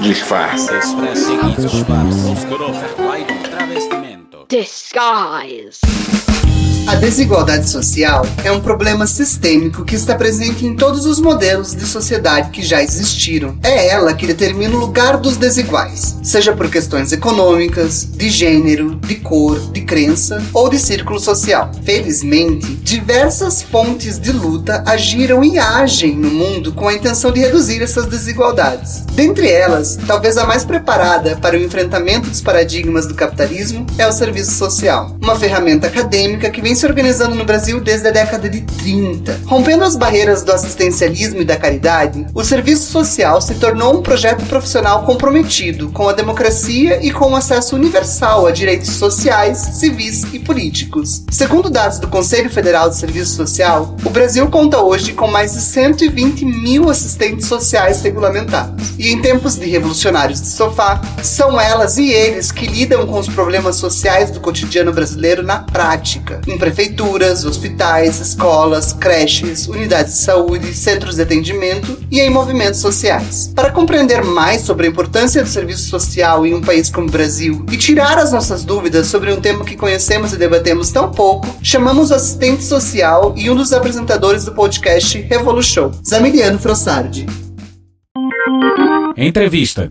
Disfarce. Disguise. A desigualdade social é um problema sistêmico que está presente em todos os modelos de sociedade que já existiram. É ela que determina o lugar dos desiguais, seja por questões econômicas, de gênero, de cor, de crença ou de círculo social. Felizmente, diversas fontes de luta agiram e agem no mundo com a intenção de reduzir essas desigualdades. Dentre elas, talvez a mais preparada para o enfrentamento dos paradigmas do capitalismo é o serviço social, uma ferramenta acadêmica que vem se organizando no Brasil desde a década de 30. Rompendo as barreiras do assistencialismo e da caridade, o serviço social se tornou um projeto profissional comprometido com a democracia e com o acesso universal a direitos sociais, civis e políticos. Segundo dados do Conselho Federal de Serviço Social, o Brasil conta hoje com mais de 120 mil assistentes sociais regulamentados. E em tempos de revolucionários de sofá, são elas e eles que lidam com os problemas sociais do cotidiano brasileiro na prática, prefeituras, hospitais, escolas, creches, unidades de saúde, centros de atendimento e em movimentos sociais. Para compreender mais sobre a importância do serviço social em um país como o Brasil e tirar as nossas dúvidas sobre um tema que conhecemos e debatemos tão pouco, chamamos o assistente social e um dos apresentadores do podcast Revolution, Zamiliano Frossardi. Entrevista.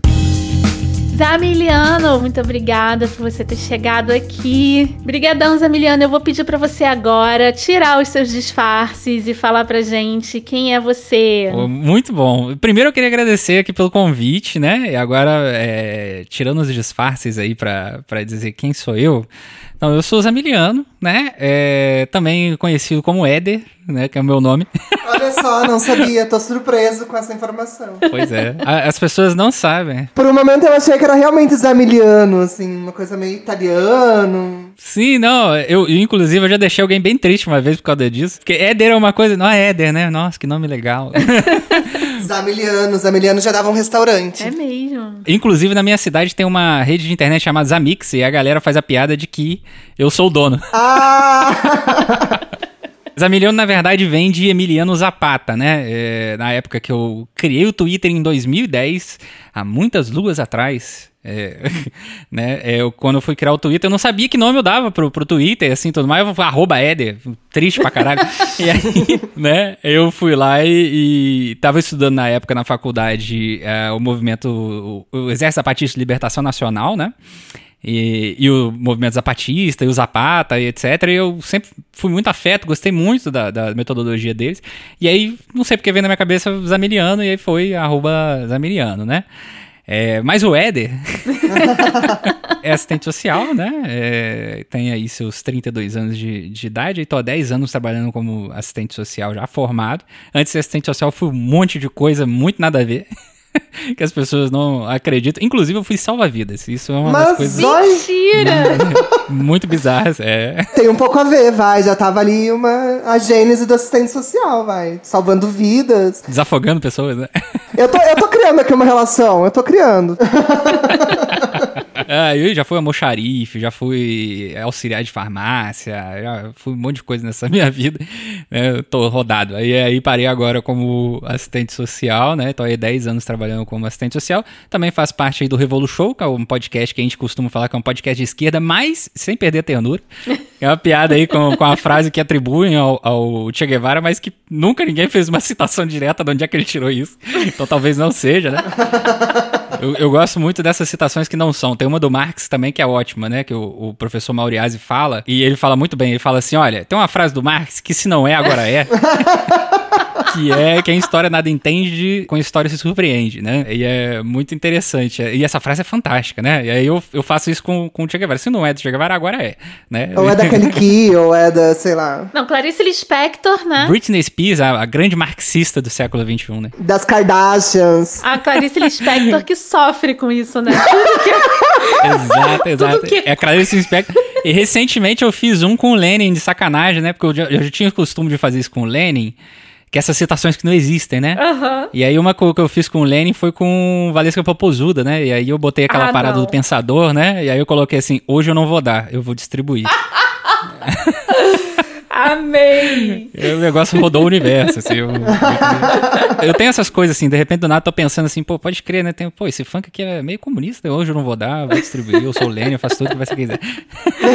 Zamiliano, muito obrigada por você ter chegado aqui. Brigadão, Zamiliano. Eu vou pedir para você agora tirar os seus disfarces e falar pra gente quem é você. Muito bom. Primeiro eu queria agradecer aqui pelo convite, né? E agora, é, tirando os disfarces aí pra, pra dizer quem sou eu. Então, eu sou Zamiliano, né? É, também conhecido como Éder, né? Que é o meu nome. Olha só, não sabia. Tô surpreso com essa informação. Pois é. A, as pessoas não sabem. Por um momento eu achei que era realmente Zamiliano, assim, uma coisa meio italiano. Sim, não. Eu, inclusive, eu já deixei alguém bem triste uma vez por causa disso. Porque Éder é uma coisa. Não é Éder, né? Nossa, que nome legal. Zamiliano. Zamiliano já dava um restaurante. É mesmo. Inclusive, na minha cidade tem uma rede de internet chamada Zamix e a galera faz a piada de que eu sou o dono. Ah! Zamiliano, na verdade, vem de Emiliano Zapata, né? É, na época que eu criei o Twitter em 2010, há muitas luas atrás. É, né, é, eu, quando eu fui criar o Twitter, eu não sabia que nome eu dava pro, pro Twitter, assim, tudo mais. Eu falei, arroba Éder, triste pra caralho. e aí, né, eu fui lá e, e tava estudando na época na faculdade é, o movimento, o, o Exército Zapatista de Libertação Nacional, né? E, e, o movimento zapatista, e o Zapata, e etc. E eu sempre fui muito afeto, gostei muito da, da, metodologia deles. E aí, não sei porque veio na minha cabeça Zamiliano, e aí foi arroba Zamiliano, né? É, mas o Éder é assistente social, né? É, tem aí seus 32 anos de, de idade, e tô há 10 anos trabalhando como assistente social já formado. Antes de assistente social, fui um monte de coisa muito nada a ver. que as pessoas não acreditam. Inclusive, eu fui salva-vidas. Isso é uma Mas das coisas. Mentira! muito bizarras, é. Tem um pouco a ver, vai. Já tava ali uma a gênese do assistente social, vai. Salvando vidas. Desafogando pessoas, né? Eu tô, eu tô criando aqui uma relação, eu tô criando. Ah, eu já fui almoxarife, já fui auxiliar de farmácia, já fui um monte de coisa nessa minha vida. Né? Tô rodado. Aí, aí parei agora como assistente social, né? Tô aí 10 anos trabalhando como assistente social. Também faço parte aí do Revolu Show, que é um podcast que a gente costuma falar que é um podcast de esquerda, mas sem perder a ternura. É uma piada aí com, com a frase que atribuem ao, ao Che Guevara, mas que nunca ninguém fez uma citação direta de onde é que ele tirou isso. Então talvez não seja, né? Eu, eu, gosto muito dessas citações que não são. Tem uma do Marx também que é ótima, né? Que o, o professor Mauriase fala, e ele fala muito bem. Ele fala assim: olha, tem uma frase do Marx que se não é, agora é. que é quem história nada entende, com história se surpreende, né? E é muito interessante. E essa frase é fantástica, né? E aí eu, eu faço isso com, com o Che Guevara. Se não é do Che Guevara, agora é, né? Ou é da Kelly Key, ou é da, sei lá... Não, Clarice Lispector, né? Britney Spears, a, a grande marxista do século XXI, né? Das Kardashians. A Clarice Lispector que sofre com isso, né? Tudo que... exato, exato. Que... É a Clarice Lispector... E recentemente eu fiz um com o Lenin de sacanagem, né? Porque eu já, eu já tinha o costume de fazer isso com o Lenin que essas citações que não existem, né? Uhum. E aí uma coisa que eu fiz com o Lenin foi com Valesca Popozuda, né? E aí eu botei aquela Ah, parada não. do pensador, né? E aí eu coloquei assim, hoje eu não vou dar, eu vou distribuir. Amei! O negócio rodou o universo, assim. Eu, eu, tenho essas coisas, assim, de repente do nada tô pensando assim, pô, pode crer, né? Tem, pô, esse funk aqui é meio comunista, hoje eu não vou dar, vou distribuir, eu sou o Lênin, eu faço tudo que você quiser.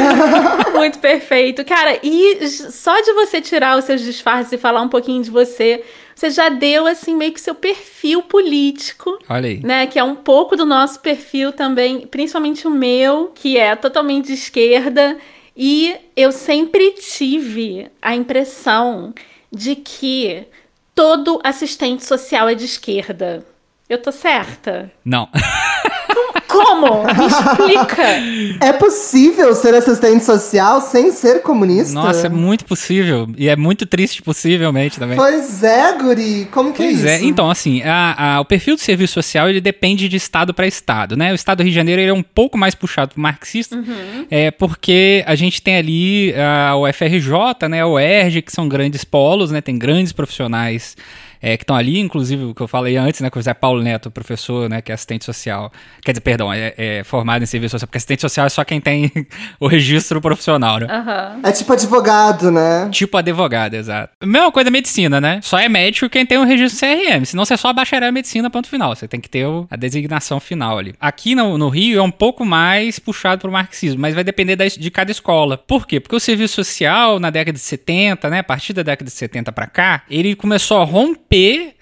Muito perfeito. Cara, e só de você tirar os seus disfarces e falar um pouquinho de você, você já deu, assim, meio que seu perfil político. Olha aí. Né? Que é um pouco do nosso perfil também, principalmente o meu, que é totalmente de esquerda. E eu sempre tive a impressão de que todo assistente social é de esquerda. Eu tô certa? Não. Como? Me explica. É possível ser assistente social sem ser comunista? Nossa, é muito possível. E é muito triste, possivelmente também. Pois é, Guri. Como que é pois é isso? É. Então, assim, a, a, o perfil do serviço social ele depende de estado para estado, né? O estado do Rio de Janeiro ele é um pouco mais puxado pro marxista, uhum. é porque a gente tem ali a, o FRJ, né? O ERJ, que são grandes polos, né? Tem grandes profissionais é, que estão ali, inclusive o que eu falei antes, né, com o Zé Paulo Neto, professor, né, que é assistente social, quer dizer, perdão, é, é formado em serviço social, porque assistente social é só quem tem o registro profissional, né? Uhum. É tipo advogado, né? Tipo advogado, exato. Mesma coisa da medicina, né? Só é médico quem tem o registro CRM, senão você é só bacharel em medicina, ponto final. Você tem que ter o, a designação final ali. Aqui no, no Rio é um pouco mais puxado pro marxismo, mas vai depender da, de cada escola. Por quê? Porque o serviço social, na década de 70, né, a partir da década de 70 para cá, ele começou a romper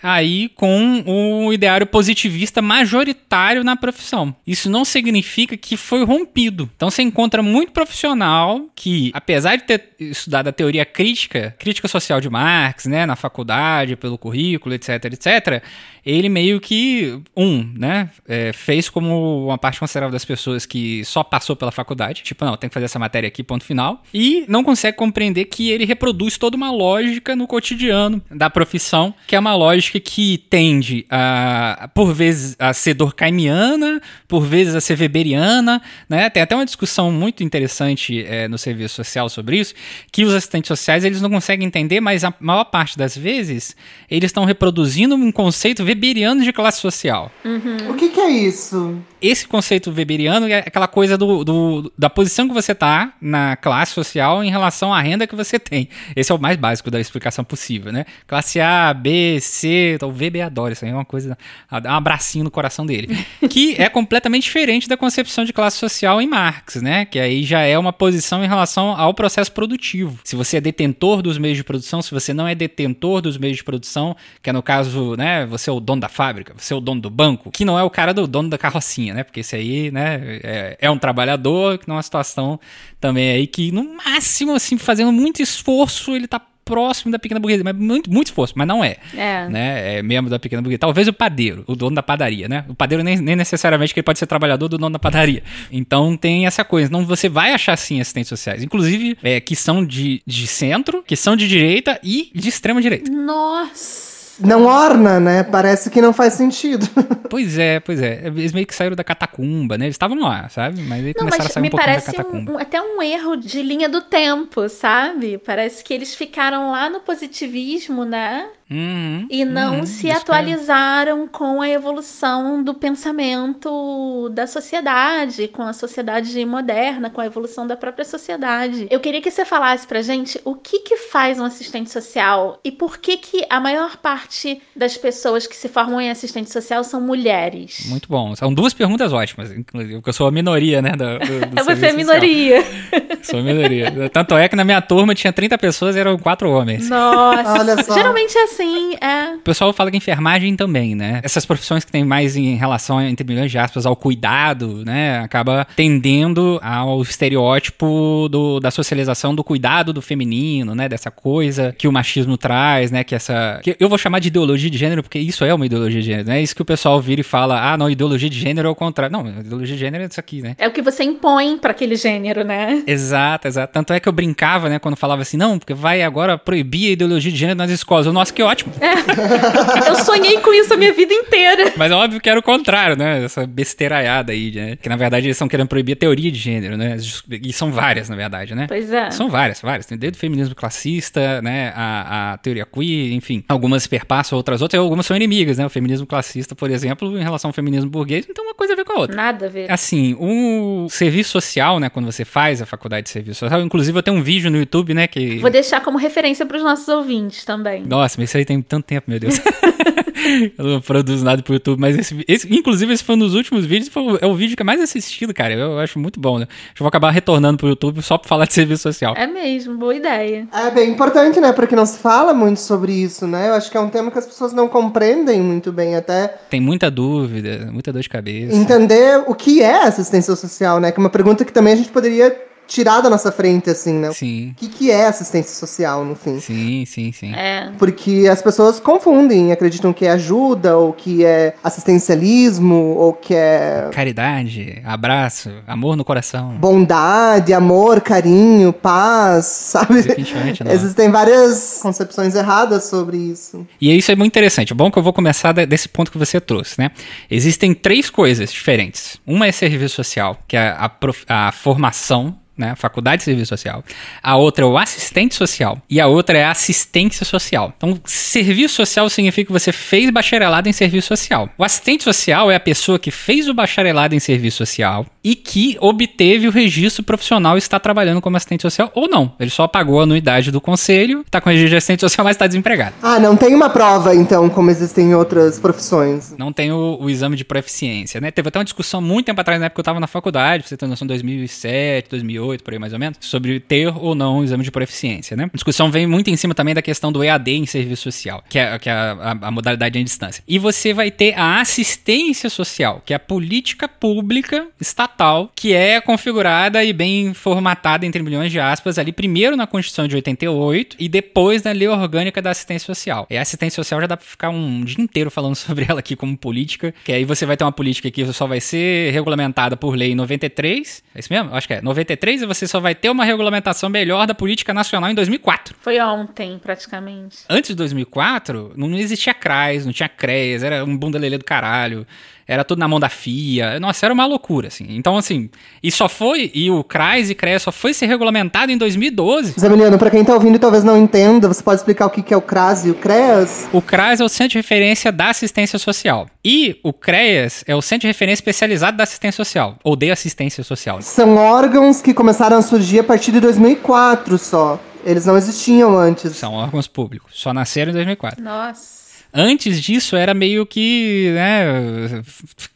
aí com o ideário positivista majoritário na profissão. Isso não significa que foi rompido. Então você encontra muito profissional que, apesar de ter estudado a teoria crítica, crítica social de Marx, né, na faculdade, pelo currículo, etc, etc, ele meio que, um, né, é, fez como uma parte considerável das pessoas que só passou pela faculdade, tipo, não, tem que fazer essa matéria aqui, ponto final, e não consegue compreender que ele reproduz toda uma lógica no cotidiano da profissão, que é uma lógica que tende a, por vezes, a ser durkheimiana, por vezes a ser weberiana, né, tem até uma discussão muito interessante é, no serviço social sobre isso, que os assistentes sociais, eles não conseguem entender, mas a maior parte das vezes, eles estão reproduzindo um conceito weberiano de classe social. Uhum. O que, que, é isso? Esse conceito weberiano é aquela coisa do, do, da posição que você tá na classe social em relação à renda que você tem. Esse é o mais básico da explicação possível, né? Classe A, B, C, o VB adora isso aí, é uma coisa, dá um abracinho no coração dele. que é completamente diferente da concepção de classe social em Marx, né? Que aí já é uma posição em relação ao processo produtivo. Se você é detentor dos meios de produção, se você não é detentor dos meios de produção, que é no caso, né, você é o dono da fábrica, você é o dono do banco, que não é o cara do dono da carrocinha, né? Porque esse aí, né, é, é um trabalhador que numa situação também aí que, no máximo, assim, fazendo muito esforço, ele tá próximo da pequena burguesia, mas muito, muito esforço, mas não é. É. Né? É membro da pequena burguesia. Talvez o padeiro, o dono da padaria, né? O padeiro nem, nem necessariamente que ele pode ser trabalhador do dono da padaria. Então tem essa coisa. Não, você vai achar sim assistentes sociais. Inclusive, é, que são de, de centro, que são de direita e de extrema direita. Nossa! Não orna, né? Parece que não faz sentido. Pois é, pois é. Eles meio que saíram da catacumba, né? Eles estavam lá, sabe? Mas eles começaram a sair um pouquinho da catacumba. Um, até um erro de linha do tempo, sabe? Parece que eles ficaram lá no positivismo, né? Uhum, e não uhum, se atualizaram com a evolução do pensamento da sociedade, com a sociedade moderna, com a evolução da própria sociedade. Eu queria que você falasse pra gente o que que faz um assistente social e por que que a maior parte das pessoas que se formam em assistente social são mulheres. Muito bom. São duas perguntas ótimas, inclusive, porque eu sou a minoria, né? Do, do, do Você é minoria. Sou a minoria. Tanto é que na minha turma tinha 30 pessoas e eram quatro homens. Nossa. Olha só. Geralmente é assim Sim, é. O pessoal fala que enfermagem também, né? Essas profissões que tem mais em relação, entre milhões de aspas, ao cuidado, né? Acaba tendendo ao estereótipo do, da socialização do cuidado do feminino, né? Dessa coisa que o machismo traz, né? Que essa. Que eu vou chamar de ideologia de gênero, porque isso é uma ideologia de gênero, né? É isso que o pessoal vira e fala, ah, não, ideologia de gênero é o contrário. Não, ideologia de gênero é isso aqui, né? É o que você impõe para aquele gênero, né? Exato, exato. Tanto é que eu brincava, né, quando falava assim, não, porque vai agora proibir a ideologia de gênero nas escolas. Eu, nossa, que ótimo ótimo. Eu sonhei com isso a minha vida inteira. Mas é óbvio que era o contrário, né? Essa besteiraiada aí, né? Que na verdade eles estão querendo proibir a teoria de gênero, né? E são várias, na verdade, né? Pois é. São várias, várias. Tem desde o feminismo classista, né? A, a teoria queer, enfim. Algumas perpassam outras outras, e algumas são inimigas, né? O feminismo classista, por exemplo, em relação ao feminismo burguês, não tem uma coisa a ver com a outra. Nada a ver. Assim, o serviço social, né? Quando você faz a faculdade de serviço social, inclusive eu tenho um vídeo no YouTube, né? Que. Vou deixar como referência para os nossos ouvintes também. Nossa, mas isso aí tem tanto tempo, meu Deus. eu não produzo nada pro YouTube, mas esse, esse, inclusive esse foi um dos últimos vídeos, foi, é o vídeo que é mais assistido, cara. Eu, acho muito bom, né? Eu vou acabar retornando pro YouTube só pra falar de serviço social. É mesmo, boa ideia. É bem importante, né? Porque não se fala muito sobre isso, né? Eu acho que é um tema que as pessoas não compreendem muito bem até. Tem muita dúvida, muita dor de cabeça. Entender o que é assistência social, né? Que é uma pergunta que também a gente poderia tirar da nossa frente, assim, né? Sim. O que, que é assistência social, no fim? Sim, sim, sim. É. Porque as pessoas confundem, acreditam que é ajuda, ou que é assistencialismo, ou que é Caridade, abraço, amor no coração. bondade, amor, carinho, paz, sabe? Definitivamente não. Existem várias concepções erradas sobre isso. E isso é muito interessante. Bom que eu vou começar desse ponto que você trouxe, né? Existem três coisas diferentes. Uma é serviço social, que é a, prof- a formação, né? Faculdade de serviço social. A outra é o assistente social. E a outra é a assistência social. Então, serviço social significa que você fez bacharelado em serviço social. O assistente social é a pessoa que fez o bacharelado em serviço social e que obteve o registro profissional e está trabalhando como assistente social ou não. Ele só pagou a anuidade do conselho, está com registro de assistente social, mas está desempregado. Ah, não tem uma prova, então, como existem em outras profissões. Não tem o, o exame de proficiência, né? Teve até uma discussão muito tempo atrás, na época que eu tava na faculdade, pra você ter noção, 2007, 2008, por aí mais ou menos, sobre ter ou não o exame de proficiência, né? A discussão vem muito em cima também da questão do EAD em serviço social, que é, que é a, a- a modalidade em distância. E você vai ter a assistência social, que é a política pública estatal, que é configurada e bem formatada, entre milhões de aspas, ali primeiro na Constituição de 88 e depois na Lei Orgânica da Assistência Social. E a assistência social já dá pra ficar um dia inteiro falando sobre ela aqui como política, que aí você vai ter uma política que só vai ser regulamentada por lei em 93, é isso mesmo? Acho que é 93 e você só vai ter uma regulamentação melhor da política nacional em 2004. Foi ontem, praticamente. Antes de 2004, não existia CRAS, não tinha CREAS, era um bunda lelê do caralho. Era tudo na mão da FIA. Nossa, era uma loucura, assim. Então, assim, e só foi, e o CRAS e CREAS só foi ser regulamentado em 2012. Zé Emiliano, pra quem tá ouvindo e talvez não entenda, você pode explicar o que que é o CRAS e o CREAS? O CRAS é o Centro de Referência da Assistência Social. E o CREAS é o Centro de Referência Especializado da Assistência Social, ou de Assistência Social. São órgãos que começaram a surgir a partir de 2004 só. Eles não existiam antes. São órgãos públicos. Só nasceram em 2004. Nossa. Antes disso era meio que, né,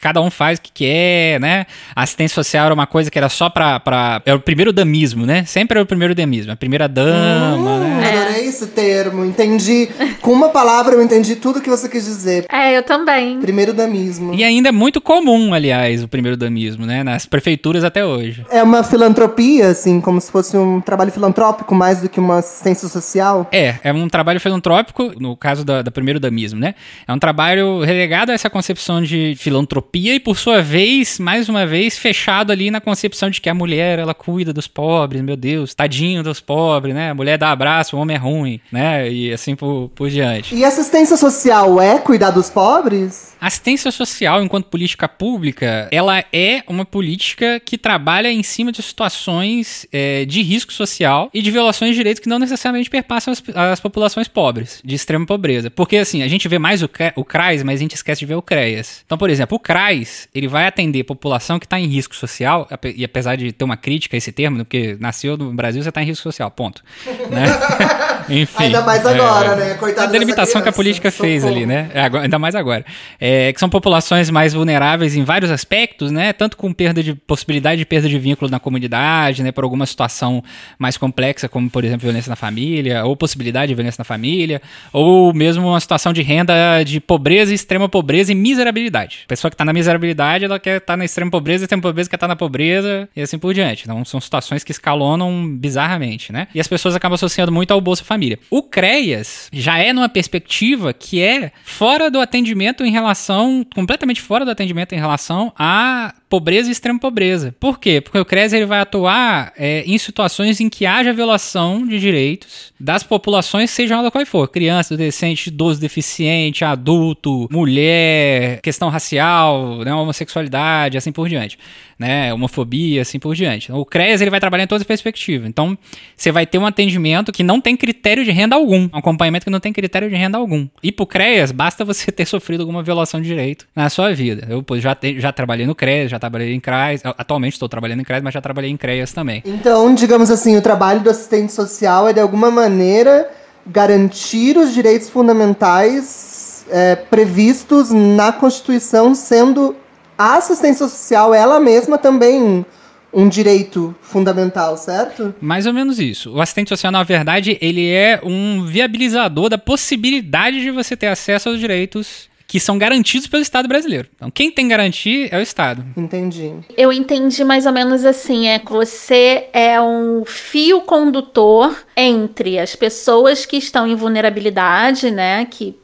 cada um faz o que quer, né? A assistência social era uma coisa que era só pra, pra era o primeiro damismo, né? Sempre era o primeiro damismo, a primeira dama, Hum, né? Adorei esse termo. Entendi. Com uma palavra eu entendi tudo que você quis dizer. É, eu também. Primeiro damismo. E ainda é muito comum, aliás, o primeiro damismo, né? Nas prefeituras até hoje. É uma filantropia, assim, como se fosse um trabalho filantrópico mais do que uma assistência social. É, é um trabalho filantrópico, no caso da, da primeiro damismo, né? É um trabalho relegado a essa concepção de filantropia e, por sua vez, mais uma vez, fechado ali na concepção de que a mulher, ela cuida dos pobres, meu Deus, tadinho dos pobres, né? A mulher dá abraço, o homem é ruim, né? E assim por, por diante. E assistência social é cuidar dos pobres? Assistência social, enquanto política pública, ela é uma política que trabalha em cima de situações é, de risco social e de violações de direitos que não necessariamente perpassam as, as populações pobres, de extrema pobreza. Porque, assim, a gente vê mais o, o CRAS, mas a gente esquece de ver o CREAS. Então, por exemplo, o CRAS, ele vai atender população que está em risco social, e apesar de ter uma crítica a esse termo, porque nasceu no Brasil, você está em risco social, ponto. Né? Enfim. Ainda mais é, agora, né? Coitada a delimitação que a política fez Socorro. ali, né? É, agora- ainda mais agora. É, que são populações mais vulneráveis em vários aspectos, né? Tanto com perda de possibilidade de perda de vínculo na comunidade, né? Por alguma situação mais complexa, como por exemplo violência na família, ou possibilidade de violência na família, ou mesmo uma situação de renda de pobreza, extrema pobreza e miserabilidade. A pessoa que tá na miserabilidade, ela quer estar na extrema pobreza, extrema pobreza quer estar na pobreza e assim por diante. Então são situações que escalonam bizarramente, né? E as pessoas acabam associando muito ao Bolsa Família. O CREAS já é numa perspectiva que é fora do atendimento em relação, completamente fora do atendimento em relação a pobreza e extrema pobreza. Por quê? Porque o CRES ele vai atuar é, em situações em que haja violação de direitos das populações, seja ela qual for, criança, adolescente, idoso deficiente, adulto, mulher, questão racial, né, homossexualidade, assim por diante né, homofobia, assim por diante. O CREAS ele vai trabalhar em todas as perspectivas. Então, você vai ter um atendimento que não tem critério de renda algum, um acompanhamento que não tem critério de renda algum. E pro CREAS, basta você ter sofrido alguma violação de direito na sua vida. Eu já, te, já trabalhei no CREAS, já trabalhei em CRAS, atualmente estou trabalhando em CREAS, mas já trabalhei em CREAS também. Então, digamos assim, o trabalho do assistente social é de alguma maneira garantir os direitos fundamentais é, previstos na Constituição, sendo a assistência social, ela mesma também um direito fundamental, certo? Mais ou menos isso. O assistente social, na verdade, ele é um viabilizador da possibilidade de você ter acesso aos direitos que são garantidos pelo Estado brasileiro. Então, quem tem garantia é o Estado. Entendi. Eu entendi mais ou menos assim, é que você é um fio condutor entre as pessoas que estão em vulnerabilidade, né, que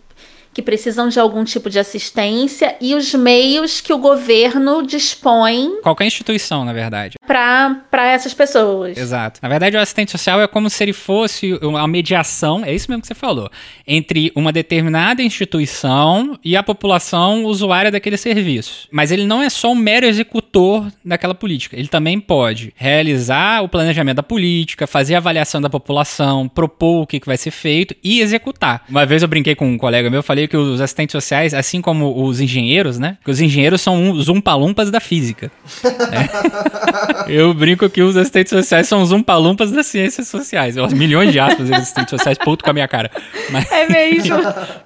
que precisam de algum tipo de assistência e os meios que o governo dispõe. Qualquer instituição, na verdade. Para essas pessoas. Exato. Na verdade, o assistente social é como se ele fosse uma mediação, é isso mesmo que você falou, entre uma determinada instituição e a população usuária daquele serviço. Mas ele não é só um mero executor daquela política. Ele também pode realizar o planejamento da política, fazer a avaliação da população, propor o que, que vai ser feito e executar. Uma vez eu brinquei com um colega meu, falei que os assistentes sociais, assim como os engenheiros, né? Que os engenheiros são os umpalumpas da física. é. Eu brinco que os assistentes sociais são os umpalumpas das ciências sociais. Os milhões de aspas de assistentes sociais, puto com a minha cara. Mas... É mesmo.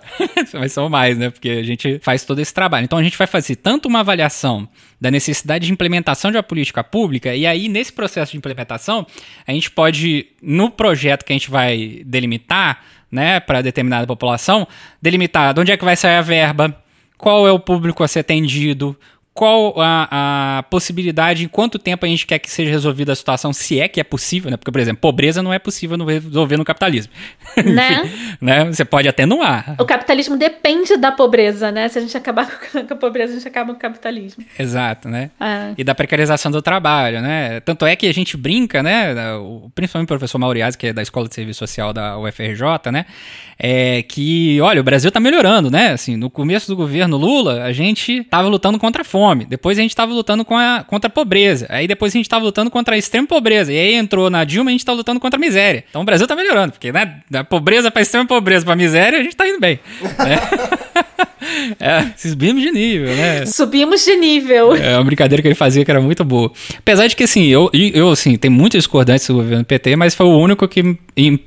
Mas são mais, né? Porque a gente faz todo esse trabalho. Então a gente vai fazer tanto uma avaliação da necessidade de implementação de uma política pública, e aí nesse processo de implementação, a gente pode, no projeto que a gente vai delimitar, né, para determinada população, delimitar de onde é que vai sair a verba, qual é o público a ser atendido, qual a, a, possibilidade, em quanto tempo a gente quer que seja resolvida a situação, se é que é possível, né? Porque, por exemplo, pobreza não é possível resolver no capitalismo. Né? né? Você pode até não há. O capitalismo depende da pobreza, né? Se a gente acabar com a pobreza, a gente acaba com o capitalismo. Exato, né? É. E da precarização do trabalho, né? Tanto é que a gente brinca, né? Principalmente o professor Mauriazzi, que é da Escola de Serviço Social da UFRJ, né? É que, olha, o Brasil tá melhorando, né? Assim, no começo do governo Lula, a gente tava lutando contra a fome fome. Depois a gente estava lutando com a, contra a pobreza. Aí depois a gente estava lutando contra a extrema pobreza. E aí entrou na Dilma e a gente está lutando contra a miséria. Então o Brasil está melhorando, porque né, da pobreza para extrema pobreza para miséria a gente está indo bem. Né? É, subimos de nível, né? Subimos de nível. É uma brincadeira que ele fazia que era muito boa. Apesar de que, assim, eu, eu assim, tem muitas discordâncias do governo PT, mas foi o único que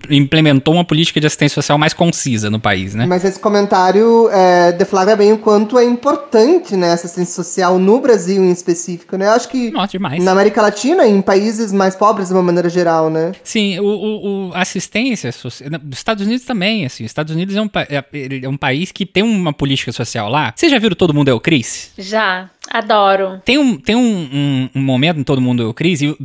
implementou uma política de assistência social mais concisa no país, né? Mas esse comentário é, deflagra bem o quanto é importante, né, assistência social no Brasil em específico, né? Eu acho que Nossa, demais. na América Latina, em países mais pobres de uma maneira geral, né? Sim, o, o, o assistência social... Estados Unidos também, assim. Estados Unidos é um, é, é um país que tem uma política social lá. Vocês já viram Todo Mundo é o Cris? Já. Adoro. Tem um, tem um, um, um momento em Todo Mundo é o Cris, e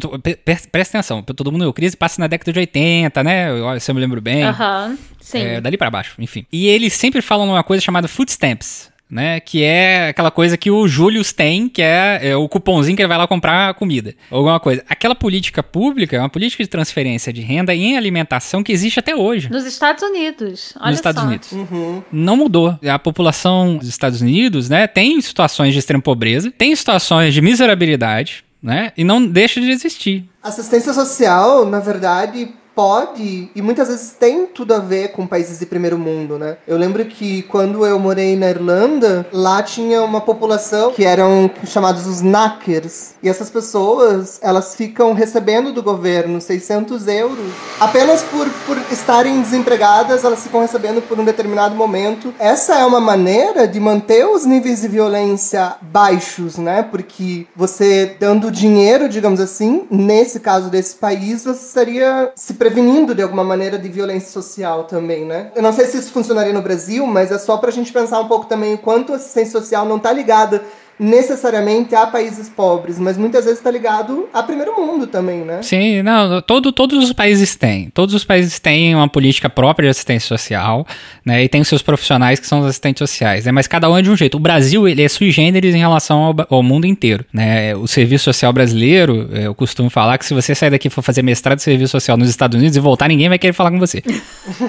presta atenção, Todo Mundo é o Cris passa na década de 80, né? Se eu me lembro bem. Aham, uh -huh. sim. É, dali para baixo, enfim. E eles sempre falam uma coisa chamada food stamps né? Que é aquela coisa que o Július tem, que é, é, o cupomzinho que ele vai lá comprar comida. Alguma coisa. Aquela política pública é uma política de transferência de renda em alimentação que existe até hoje. Nos Estados Unidos. Olha Nos Estados só. Unidos. Uhum. Não mudou. A população dos Estados Unidos, né, tem situações de extrema pobreza, tem situações de miserabilidade, né? E não deixa de existir. Assistência social, na verdade, pode e muitas vezes tem tudo a ver com países de primeiro mundo, né? Eu lembro que quando eu morei na Irlanda, lá tinha uma população que eram chamados os knackers. E essas pessoas, elas ficam recebendo do governo 600 euros apenas por, por estarem desempregadas, elas ficam recebendo por um determinado momento. Essa é uma maneira de manter os níveis de violência baixos, né? Porque você dando dinheiro, digamos assim, nesse caso desse país, você estaria se prevenindo de alguma maneira de violência social também, né? Eu não sei se isso funcionaria no Brasil, mas é só pra gente pensar um pouco também o quanto a assistência social não tá ligada necessariamente a países pobres, mas muitas vezes está ligado a primeiro mundo também, né? Sim, não, todo, todos os países têm. Todos os países têm uma política própria de assistência social, né? E tem os seus profissionais que são os assistentes sociais, né? Mas cada um é de um jeito. O Brasil, ele é sui generis em relação ao, ao mundo inteiro, né? O serviço social brasileiro, é, eu costumo falar que se você sair daqui e for fazer mestrado de serviço social nos Estados Unidos e voltar, ninguém vai querer falar com você.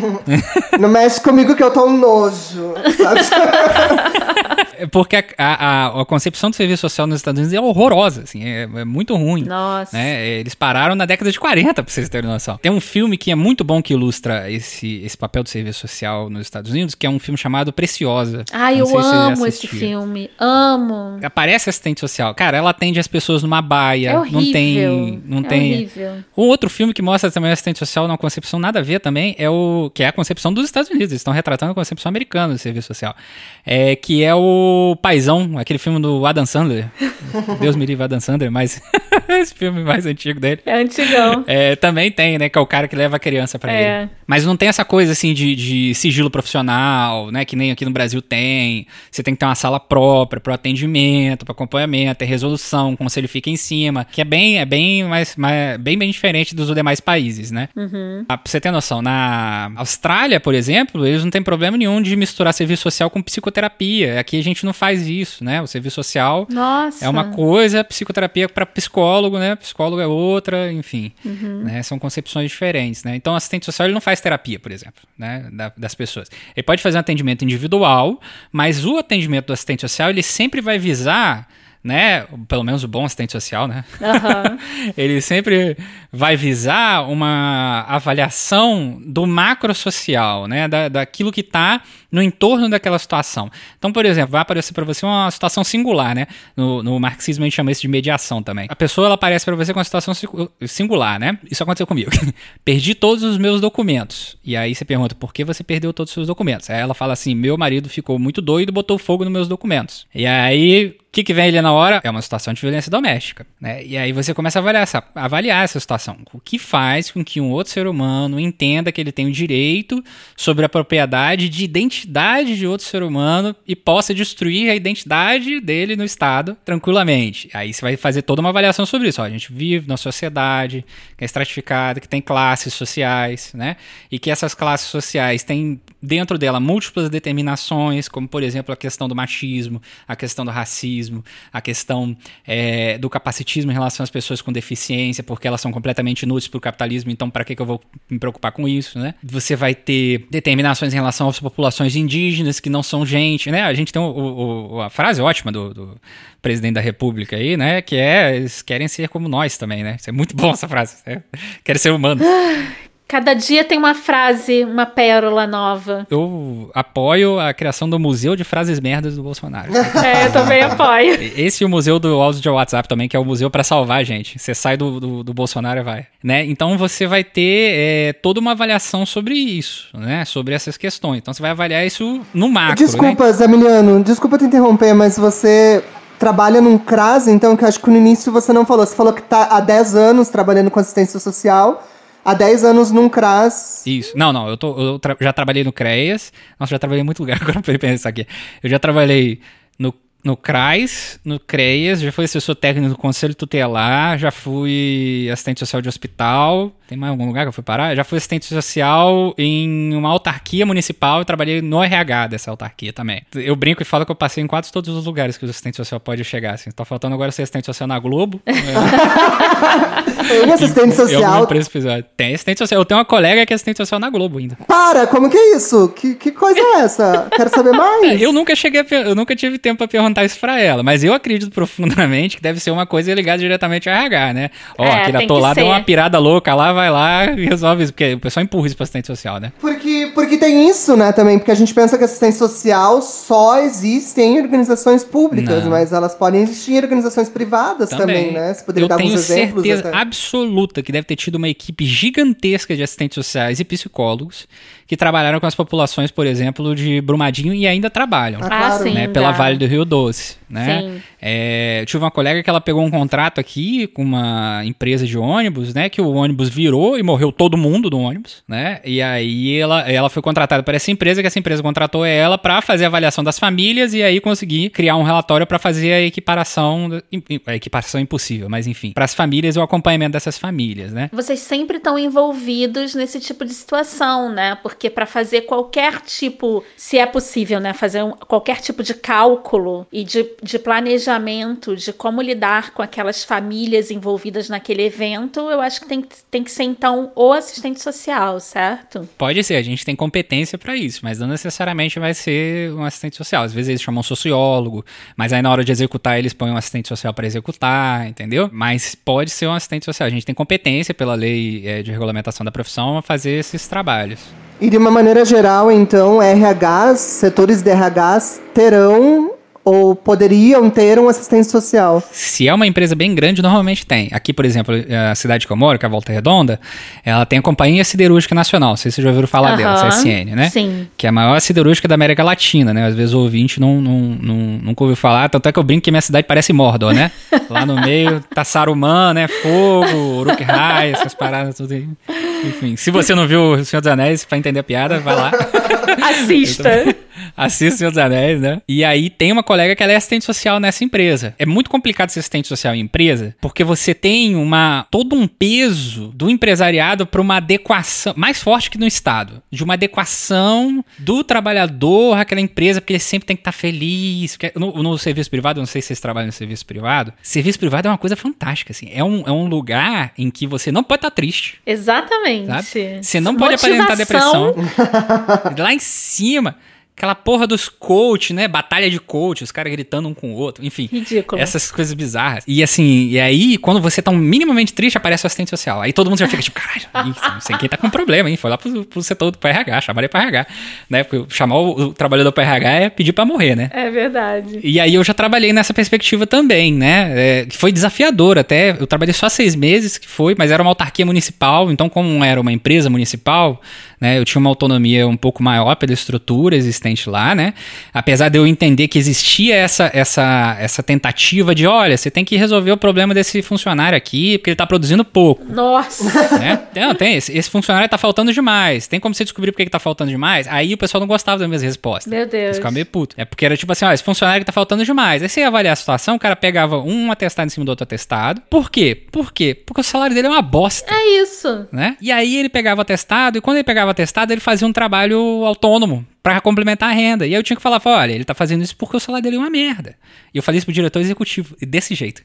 Não mexe comigo que eu tô um nojo, sabe? Porque a, a, a, concepção do serviço social nos Estados Unidos é horrorosa, assim, é, é muito ruim. Nossa. Né? Eles pararam na década de 40, pra vocês terem noção. Tem um filme que é muito bom que ilustra esse, esse papel do serviço social nos Estados Unidos, que é um filme chamado Preciosa. Ai, eu amo esse filme. Amo. Aparece assistente social. Cara, ela atende as pessoas numa baia. É horrível. Não tem. Não é tem... horrível. Um outro filme que mostra também o assistente social numa concepção nada a ver também é o. que é a concepção dos Estados Unidos. Eles estão retratando a concepção americana do serviço social. É, que é o Paizão, aquele filme do Adam Sandler. Deus me livre Adam Sandler, mas esse filme mais antigo dele. É antigão. É, também tem, né? Que é o cara que leva a criança pra É. ele. Mas não tem essa coisa assim de, de sigilo profissional, né? Que nem aqui no Brasil tem. Você tem que ter uma sala própria pro atendimento, pro acompanhamento, ter resolução, o conselho fica em cima. Que é bem, é bem mais, mais- bem, bem diferente dos demais países, né? Ah, Pra você ter noção, na Austrália, por exemplo, eles não têm problema nenhum de misturar serviço social com psicoterapia. Aqui a gente não faz isso, né? O serviço social Nossa. é uma coisa, psicoterapia para psicólogo, né? Psicólogo é outra, enfim. né? São concepções diferentes, né? Então, o assistente social ele não faz terapia, por exemplo, né? da- das pessoas. Ele pode fazer um atendimento individual, mas o atendimento do assistente social ele sempre vai visar, né? Pelo menos o bom assistente social, né? Aham. ele sempre vai visar uma avaliação do macro social, né? Da, daquilo que está no entorno daquela situação. Então, por exemplo, vai aparecer para você uma situação singular, né? No, no marxismo a gente chama isso de mediação também. A pessoa ela aparece para você com uma situação si- singular, né? Isso aconteceu comigo. Perdi todos os meus documentos. E aí você pergunta, por que você perdeu todos os seus documentos? Aí ela fala assim, meu marido ficou muito doido botou fogo nos meus documentos. E aí, o que, que vem ali na hora? É uma situação de violência doméstica, né? E aí você começa a avaliar essa, avaliar essa situação. O que faz com que um outro ser humano entenda que ele tem o direito sobre a propriedade de identidade de outro ser humano e possa destruir a identidade dele no Estado tranquilamente. Aí você vai fazer toda uma avaliação sobre isso. Ó, a gente vive numa sociedade que é estratificada, que tem classes sociais, né? E que essas classes sociais têm dentro dela múltiplas determinações, como por exemplo a questão do machismo, a questão do racismo, a questão é, do capacitismo em relação às pessoas com deficiência, porque elas são completamente inúteis para o capitalismo, então para que, que eu vou me preocupar com isso, né? Você vai ter determinações em relação às populações indígenas que não são gente, né? A gente tem o- o- a frase ótima do, do presidente da república aí, né? Que é, eles querem ser como nós também, né? Isso é muito bom essa frase, né? Querem ser humanos. Cada dia tem uma frase, uma pérola nova. Eu apoio a criação do Museu de Frases Merdas do Bolsonaro. É, eu também apoio. Esse e o museu do áudio de WhatsApp também, que é o museu pra salvar a gente. Você sai do, do, do Bolsonaro e vai. Né? Então você vai ter é, toda uma avaliação sobre isso, né? Sobre essas questões. Então você vai avaliar isso no macro. né? Desculpa, Zamiliano, desculpa te interromper, mas você trabalha num CRAS, então, que eu acho que no início você não falou. Você falou que tá há 10 anos trabalhando com assistência social, há 10 anos num CRAS. Isso. Não, não, eu, tô, eu tra- já trabalhei no CREAS. Nossa, já trabalhei em muito lugar agora pra pensar aqui. Eu já trabalhei no, no CRAS, no CREAS, já fui assessor técnico do Conselho Tutelar, já fui assistente social de hospital. Tem mais algum lugar que eu fui parar? Já fui assistente social em uma autarquia municipal e trabalhei no RH dessa autarquia também. Eu brinco e falo que eu passei em quase todos os lugares que o assistente social pode chegar. Assim. Tá faltando agora ser assistente social na Globo. Tem assistente E alguma social. Tem assistente social. Eu tenho uma colega que é assistente social na Globo ainda. Para, como que é isso? Que, que coisa é essa? Quero saber mais. Eu nunca cheguei, a eu nunca tive tempo pra perguntar isso pra ela, mas eu acredito profundamente que deve ser uma coisa ligada diretamente ao RH, né? Ó, É, aquele deu ser. uma pirada louca lá, vai lá e resolve isso, porque o pessoal empurra isso pra assistente social, né? Porque, porque tem isso, né, também, porque a gente pensa que a assistência social só existe em organizações públicas, Não. mas elas podem existir em organizações privadas também, né? Você poderia eu dar tenho alguns exemplos? certeza até? absoluta que deve ter tido uma equipe gigantesca de assistentes sociais e psicólogos que trabalharam com as populações, por exemplo, de Brumadinho e ainda trabalham. Ah, claro. sim. né, pela dá. Vale do Rio Doce, né? Sim. É, eu tive uma colega que ela pegou um contrato aqui com uma empresa de ônibus, né? Que o ônibus virou e morreu todo mundo do ônibus, né? E aí ela, ela foi contratada por essa empresa, que essa empresa contratou ela para fazer a avaliação das famílias e aí conseguir criar um relatório para fazer a equiparação, a equiparação impossível, mas enfim, para as famílias e o acompanhamento dessas famílias, né? Vocês sempre estão envolvidos nesse tipo de situação, né? Porque para fazer qualquer tipo, se é possível, né? Fazer um- qualquer tipo de cálculo e de, de planejamento de como lidar com aquelas famílias envolvidas naquele evento, eu acho que tem, tem que ser, então, o assistente social, certo? Pode ser, a gente tem competência para isso, mas não necessariamente vai ser um assistente social. Às vezes eles chamam um sociólogo, mas aí na hora de executar eles põem um assistente social para executar, entendeu? Mas pode ser um assistente social. A gente tem competência pela lei eh, de regulamentação da profissão a fazer esses trabalhos. E de uma maneira geral, então, RHs, setores de RHs terão ou poderiam ter um assistente social. Se é uma empresa bem grande, normalmente tem. Aqui, por exemplo, a cidade que eu moro, que é a Volta Redonda, ela tem a Companhia Siderúrgica Nacional. Não sei se vocês já ouviram falar dela, Aham, CSN, né? Sim. Que é a maior siderúrgica da América Latina, né? Às vezes o ouvinte não, não, não, nunca ouviu falar. Tanto é que eu brinco que minha cidade parece Mordor, né? Lá no meio tá Saruman, né? Fogo, Uruk-hai, essas paradas tudo aí. Enfim, se você não viu O Senhor dos Anéis, pra entender a piada, vai lá. Assista. Assista O Senhor dos Anéis, né? E aí tem uma colega que ela é assistente social nessa empresa. É muito complicado ser assistente social em empresa, porque você tem uma todo um peso do empresariado para uma adequação, mais forte que no Estado, de uma adequação do trabalhador àquela empresa, porque ele sempre tem que estar feliz. Porque No, no serviço privado, eu não sei se vocês trabalham no serviço privado, serviço privado é uma coisa fantástica, assim. É um, é um lugar em que você não pode estar triste. Exatamente. Sabe? Você não pode Motivação. depressão. Lá em cima, aquela porra dos coach, né? Batalha de coach, os caras gritando um com o outro, enfim. Ridículo. Essas coisas bizarras. E assim, e aí, quando você tá um minimamente triste, aparece o assistente social. Aí todo mundo já fica tipo, caralho, não sei quem tá com problema, hein? Foi lá pro, pro setor do PRH, chamaram pra RH. Né? Porque chamar o, o trabalhador pro RH é pedir pra morrer, né? É verdade. E aí eu já trabalhei nessa perspectiva também, né? É, foi desafiador até. Eu trabalhei só seis meses, que foi, mas era uma autarquia municipal, então como era uma empresa municipal, né? Eu tinha uma autonomia um pouco maior pela estrutura existente lá, né? Apesar de eu entender que existia essa, essa, essa tentativa de, olha, você tem que resolver o problema desse funcionário aqui, porque ele tá produzindo pouco Nossa. né? Não, tem. Esse, esse funcionário tá faltando demais. Tem como você descobrir por que, que tá faltando demais? Aí o pessoal não gostava das minhas respostas. Meu Deus. Eles ficavam meio puto. É porque era tipo assim, ó, esse funcionário tá faltando demais. Aí você ia avaliar a situação, o cara pegava um atestado em cima do outro atestado. Por quê? Por quê? Porque o salário dele é uma bosta. É isso. Né? E aí ele pegava atestado, e quando ele pegava atestado, ele fazia um trabalho autônomo pra complementar a renda. E aí eu tinha que falar, olha, ele tá fazendo isso porque o salário dele é uma merda. E eu falei isso pro diretor executivo, desse jeito.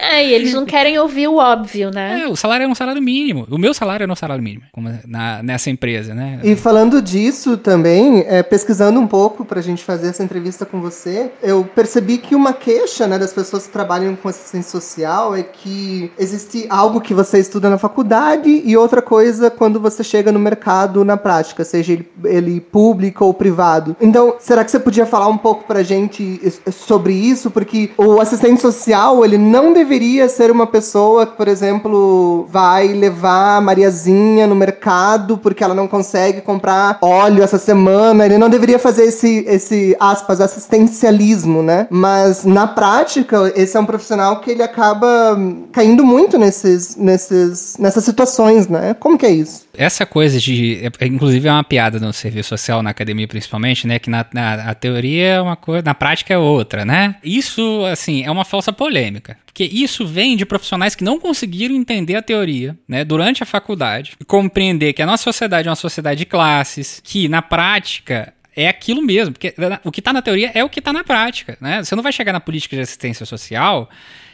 É, e eles não querem ouvir o óbvio, né? É, o salário é um salário mínimo. O meu salário é um salário mínimo, como na, nessa empresa, né? E falando disso também, é, pesquisando um pouco pra gente fazer essa entrevista com você, eu percebi que uma queixa né, das pessoas que trabalham com assistência social é que existe algo que você estuda na faculdade e outra coisa quando você chega no mercado na prática, seja ele, ele público ou privado. Então, será que você podia falar um pouco pra gente sobre isso? Porque o assistente social, ele não deveria ser uma pessoa que, por exemplo, vai levar a Mariazinha no mercado porque ela não consegue comprar óleo essa semana. Ele não deveria fazer esse, esse aspas, assistencialismo, né? Mas na prática, esse é um profissional que ele acaba caindo muito nesses, nesses, nessas situações, né? Como que é isso? Essa coisa de. é- Inclusive é uma piada no serviço social, na academia principalmente, né? Que na, na a teoria é uma coisa, na prática é outra, né? Isso, assim, é uma falsa polêmica. Porque isso vem de profissionais que não conseguiram entender a teoria, né? Durante a faculdade. E compreender que a nossa sociedade é uma sociedade de classes, que na prática. É aquilo mesmo, porque o que está na teoria é o que está na prática, né? Você não vai chegar na política de assistência social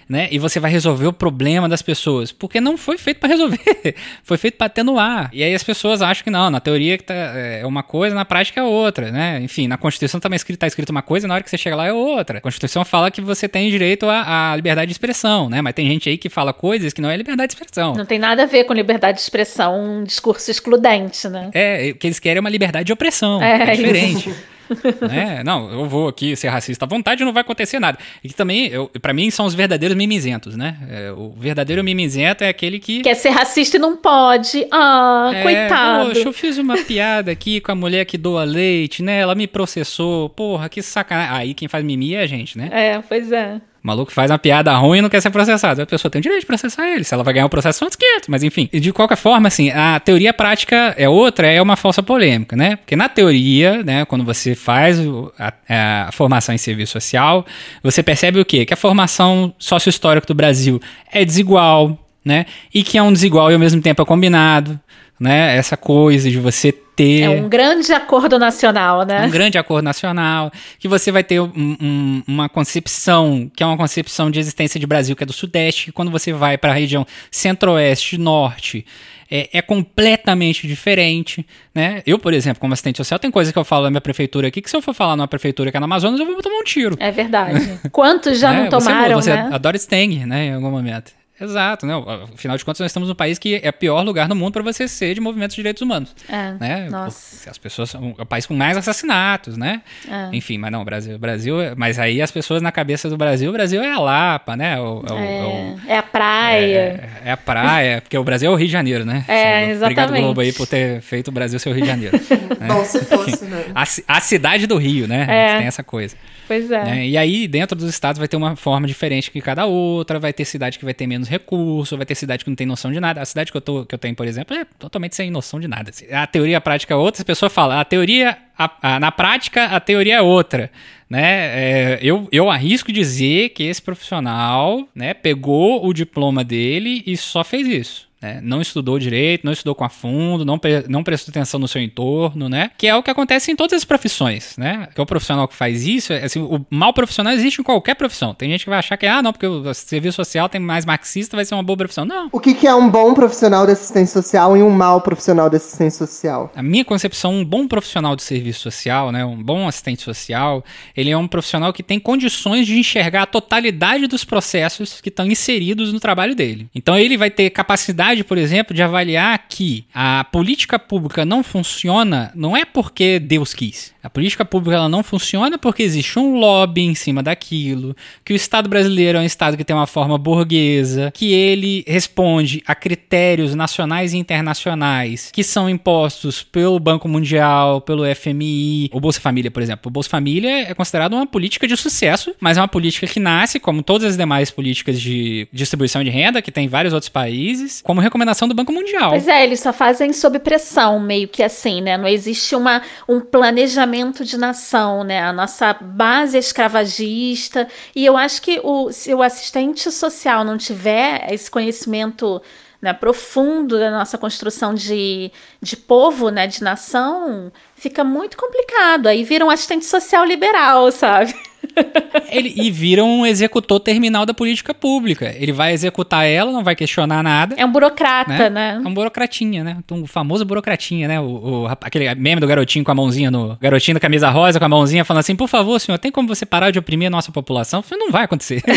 né? E você vai resolver o problema das pessoas, porque não foi feito para resolver, foi feito para atenuar. E aí as pessoas acham que não, na teoria que tá, é uma coisa, na prática é outra, né? Enfim, na Constituição também escrito, tá escrito uma coisa, na hora que você chega lá é outra. A Constituição fala que você tem direito à, à liberdade de expressão, né? Mas tem gente aí que fala coisas que não é liberdade de expressão. Não tem nada a ver com liberdade de expressão, um discurso excludente, né? É, o que eles querem é uma liberdade de opressão. É, É, diferente. né? Não, eu vou aqui ser racista à vontade não vai acontecer nada. E que também, pra mim, são os verdadeiros mimizentos, né? É, o verdadeiro mimizento é aquele que. Quer ser racista e não pode. Ah, é, coitado. Poxa, eu fiz uma piada aqui com a mulher que doa leite, né? Ela me processou. Porra, que sacanagem. Aí quem faz mimi é a gente, né? É, pois é. O maluco faz uma piada ruim e não quer ser processado. A pessoa tem o direito de processar ele. Se ela vai ganhar um processo, são 500. Mas enfim, de qualquer forma, assim, a teoria prática é outra, é uma falsa polêmica, né? Porque na teoria, né, quando você faz a, a formação em serviço social, você percebe o quê? Que a formação sócio-histórica do Brasil é desigual, né? E que é um desigual e ao mesmo tempo é combinado, né? Essa coisa de você ter. É um grande acordo nacional, né? Um grande acordo nacional, que você vai ter um, um, uma concepção, que é uma concepção de existência de Brasil, que é do Sudeste, que quando você vai para a região Centro-Oeste, Norte, é, é, completamente diferente, né? Eu, por exemplo, como assistente social, tem coisa que eu falo na minha prefeitura aqui, que se eu for falar numa prefeitura que é no Amazonas, eu vou tomar um tiro. É verdade. Quantos já né? não tomaram, você, você né? adora Stang, né, em algum momento. Exato, né? Afinal de contas, nós estamos num país que é o pior lugar no mundo para você ser de movimentos de direitos humanos. É. Né? Nossa. As pessoas são o país com mais assassinatos, né? É. Enfim, mas não, Brasil, Brasil, mas aí as pessoas na cabeça do Brasil, o Brasil é a Lapa, né? O, o, É, o- é a praia. é, é a praia, porque o Brasil é o Rio de Janeiro, né? É, Obrigado, exatamente. Globo, aí, por ter feito o Brasil ser o Rio de Janeiro. né? Bom, se fosse, né? a, a cidade do Rio, né? É. Tem essa coisa. Pois é. né? E aí, dentro dos estados, vai ter uma forma diferente que cada outra, vai ter cidade que vai ter menos recurso, vai ter cidade que não tem noção de nada. A cidade que eu, tô, que eu tenho, por exemplo, é totalmente sem noção de nada. assim. A teoria a prática é outra, as pessoas falam, a teoria, a- a- na prática, a teoria é outra. Né? É, eu, eu arrisco dizer que esse profissional né, pegou o diploma dele e só fez isso. Né? Não estudou direito, não estudou com a fundo, não, pre- não prestou atenção no seu entorno, né? Que é o que acontece em todas as profissões, né? Que é o profissional que faz isso, é, assim, o mal profissional existe em qualquer profissão. Tem gente que vai achar que, ah, não, porque o serviço social tem mais marxista, vai ser uma boa profissão. Não. O que, que é um bom profissional de assistência social e um mau profissional de assistência social? A minha concepção, um bom profissional de serviço social, né, um bom assistente social, ele é um profissional que tem condições de enxergar a totalidade dos processos que estão inseridos no trabalho dele. Então ele vai ter capacidade, por exemplo, de avaliar que a política pública não funciona não é porque Deus quis. A política pública ela não funciona porque existe um lobby em cima daquilo, que o Estado brasileiro é um Estado que tem uma forma burguesa, que ele responde a critérios nacionais e internacionais que são impostos pelo Banco Mundial, pelo FMI, o Bolsa Família, por exemplo. O Bolsa Família é considerado uma política de sucesso, mas é uma política que nasce, como todas as demais políticas de distribuição de renda, que tem em vários outros países, como recomendação do Banco Mundial. Pois é, eles só fazem sob pressão, meio que assim, né? Não existe uma, um planejamento de nação, né? A nossa base é escravagista. E eu acho que o, se o assistente social não tiver esse conhecimento né, profundo da nossa construção de, de povo, né? De nação, fica muito complicado. Aí vira um assistente social liberal, sabe? Ele, e vira um executor terminal da política pública. Ele vai executar ela, não vai questionar nada. É um burocrata, né? É um burocratinha, né? Um famoso burocratinha, né? O, o- aquele meme do garotinho com a mãozinha no. Garotinho da camisa rosa com a mãozinha falando assim: por favor, senhor, tem como você parar de oprimir a nossa população? Falei, não vai acontecer.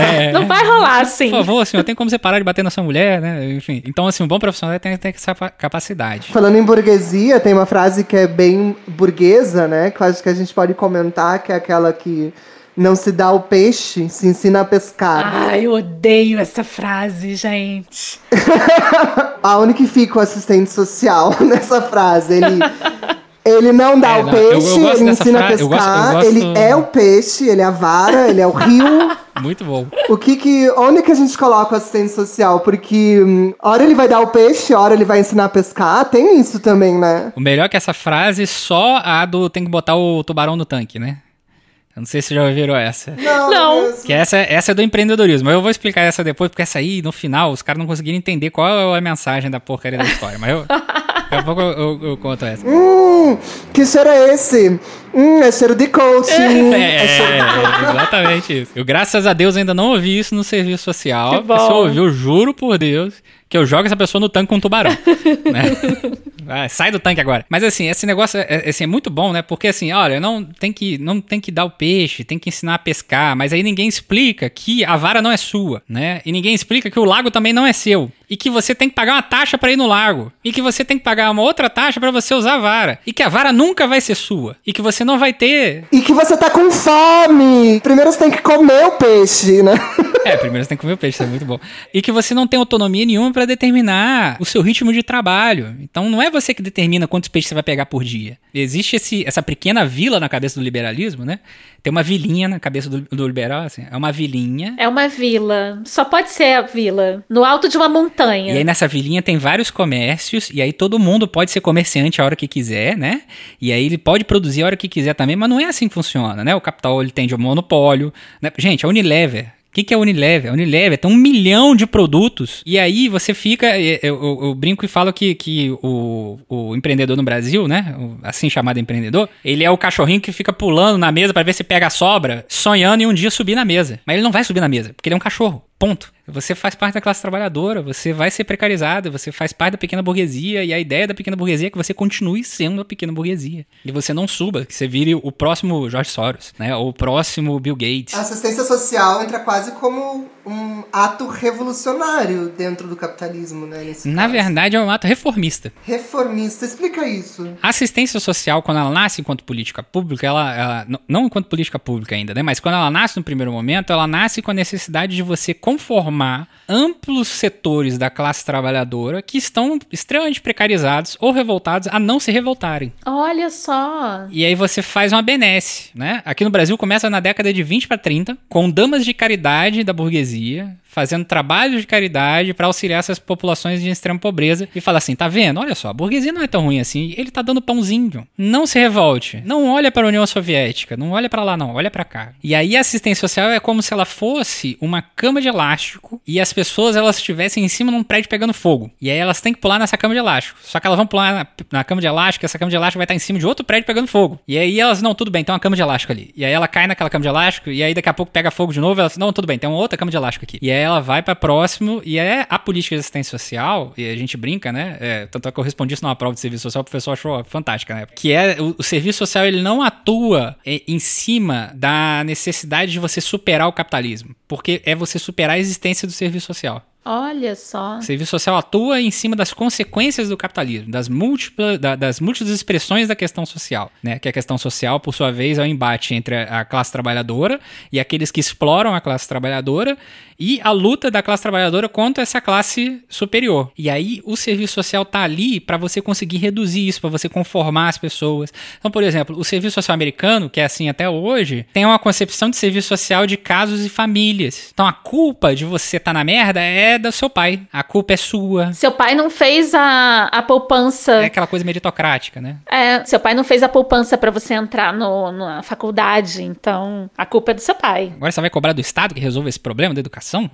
É. Não vai rolar assim. Por favor, senhor, tem como você parar de bater na sua mulher, né? Enfim. Então, assim, um bom profissional tem que ter essa pa- capacidade. Falando em burguesia, tem uma frase que é bem burguesa, né? Que acho que a gente pode comentar, que é aquela que não se dá o peixe, se ensina a pescar. Ai, eu odeio essa frase, gente. Aonde que fica o assistente social nessa frase? Ele, ele não dá É, o não, eu- eu peixe, gosto ele ensina a fra- eu gosto- eu pescar, gosto- ele é o peixe, ele é a vara, ele é o rio. Muito bom. O que que. Onde que a gente coloca o assistente social? Porque hum, hora ele vai dar o peixe, hora ele vai ensinar a pescar. Tem isso também, né? O melhor é que essa frase, só a do tem que botar o tubarão no tanque, né? Eu não sei se já ouviram essa. Não. mas- Que essa, essa é do empreendedorismo. Eu vou explicar essa depois, porque essa aí, no final, os caras não conseguiram entender qual é a mensagem da porcaria da história. Mas eu, daqui a pouco eu, eu- eu conto essa. Hum, que cheiro é esse? Hum, é cheiro de coaching. É, exatamente isso. Eu, graças a Deus, ainda não ouvi isso no serviço social. Que bom. A pessoa ouviu, eu juro por Deus, que eu jogo essa pessoa no tanque com um tubarão. né? Vai, sai do tanque agora. Mas assim, esse negócio é, assim, é muito bom, né? Porque assim, olha, não tem, que, não tem que dar o peixe, tem que ensinar a pescar, mas aí ninguém explica que a vara não é sua, né? E ninguém explica que o lago também não é seu. E que você tem que pagar uma taxa para ir no lago. E que você tem que pagar uma outra taxa para você usar a vara. E que a vara nunca vai ser sua. E que você não vai ter. E que você tá com fome. Primeiro você tem que comer o peixe, né? É, primeiro você tem que comer o peixe, isso é muito bom. E que você não tem autonomia nenhuma para determinar o seu ritmo de trabalho. Então não é você que determina quantos peixes você vai pegar por dia. Existe esse, essa pequena vila na cabeça do liberalismo, né? Tem uma vilinha na cabeça do, do liberal, assim. É uma vilinha. É uma vila. Só pode ser a vila. No alto de uma montanha. E aí nessa vilinha tem vários comércios, e aí todo mundo pode ser comerciante a hora que quiser, né? E aí ele pode produzir a hora que quiser também, mas não é assim que funciona, né? O capital ele tende ao monopólio. Né? Gente, a Unilever, o que, que é a Unilever? A Unilever tem um milhão de produtos. E aí você fica. Eu, eu, eu brinco e falo que, que o, o empreendedor no Brasil, né? O assim chamado empreendedor, ele é o cachorrinho que fica pulando na mesa para ver se pega a sobra, sonhando em um dia subir na mesa. Mas ele não vai subir na mesa, porque ele é um cachorro. Ponto. Você faz parte da classe trabalhadora, você vai ser precarizado, você faz parte da pequena burguesia, e a ideia da pequena burguesia é que você continue sendo a pequena burguesia. E você não suba, que você vire o próximo George Soros, né? Ou o próximo Bill Gates. A assistência social entra quase como um ato revolucionário dentro do capitalismo, né? nesse Na caso. verdade, é um ato reformista. Reformista, explica isso. A assistência social, quando ela nasce enquanto política pública, ela, ela- não enquanto política pública ainda, né? Mas quando ela nasce no primeiro momento, ela nasce com a necessidade de você conformar amplos setores da classe trabalhadora que estão extremamente precarizados ou revoltados a não se revoltarem. Olha só. E aí você faz uma benesse, né? Aqui no Brasil começa na década de 20 para 30, com damas de caridade da burguesia sie fazendo trabalhos de caridade para auxiliar essas populações de extrema pobreza e fala assim, tá vendo? Olha só, a burguesia não é tão ruim assim, ele tá dando pãozinho. Não se revolte. Não olha para a União Soviética, não olha para lá não, olha para cá. E aí a assistência social é como se ela fosse uma cama de elástico e as pessoas elas estivessem em cima de um prédio pegando fogo. E aí elas têm que pular nessa cama de elástico. Só que elas vão pular na, na cama de elástico, essa cama de elástico vai estar em cima de outro prédio pegando fogo. E aí elas, não, tudo bem, tem uma cama de elástico ali. E aí ela cai naquela cama de elástico e aí daqui a pouco pega fogo de novo, elas, não, tudo bem, tem uma outra cama de elástico aqui. E aí ela vai para próximo e é a política de assistência social, e a gente brinca, né? É, tanto é que eu respondi isso numa prova de serviço social, o professor achou fantástica, né? Que é o, o serviço social, ele não atua em cima da necessidade de você superar o capitalismo, porque é você superar a existência do serviço social. Olha só. O serviço social atua em cima das consequências do capitalismo, das múltiplas, da- das múltiplas expressões da questão social, né? Que a questão social, por sua vez, é o embate entre a a classe trabalhadora e aqueles que exploram a classe trabalhadora e a luta da classe trabalhadora contra essa classe superior. E aí o serviço social tá ali para você conseguir reduzir isso, para você conformar as pessoas. Então, por exemplo, o serviço social americano, que é assim até hoje, tem uma concepção de serviço social de casos e famílias. Então, a culpa de você estar na merda é do seu pai. A culpa é sua. Seu pai não fez a, a poupança. É aquela coisa meritocrática, né? É, seu pai não fez a poupança pra você entrar no, na faculdade, então a culpa é do seu pai. Agora você vai cobrar do Estado que resolva esse problema da educação?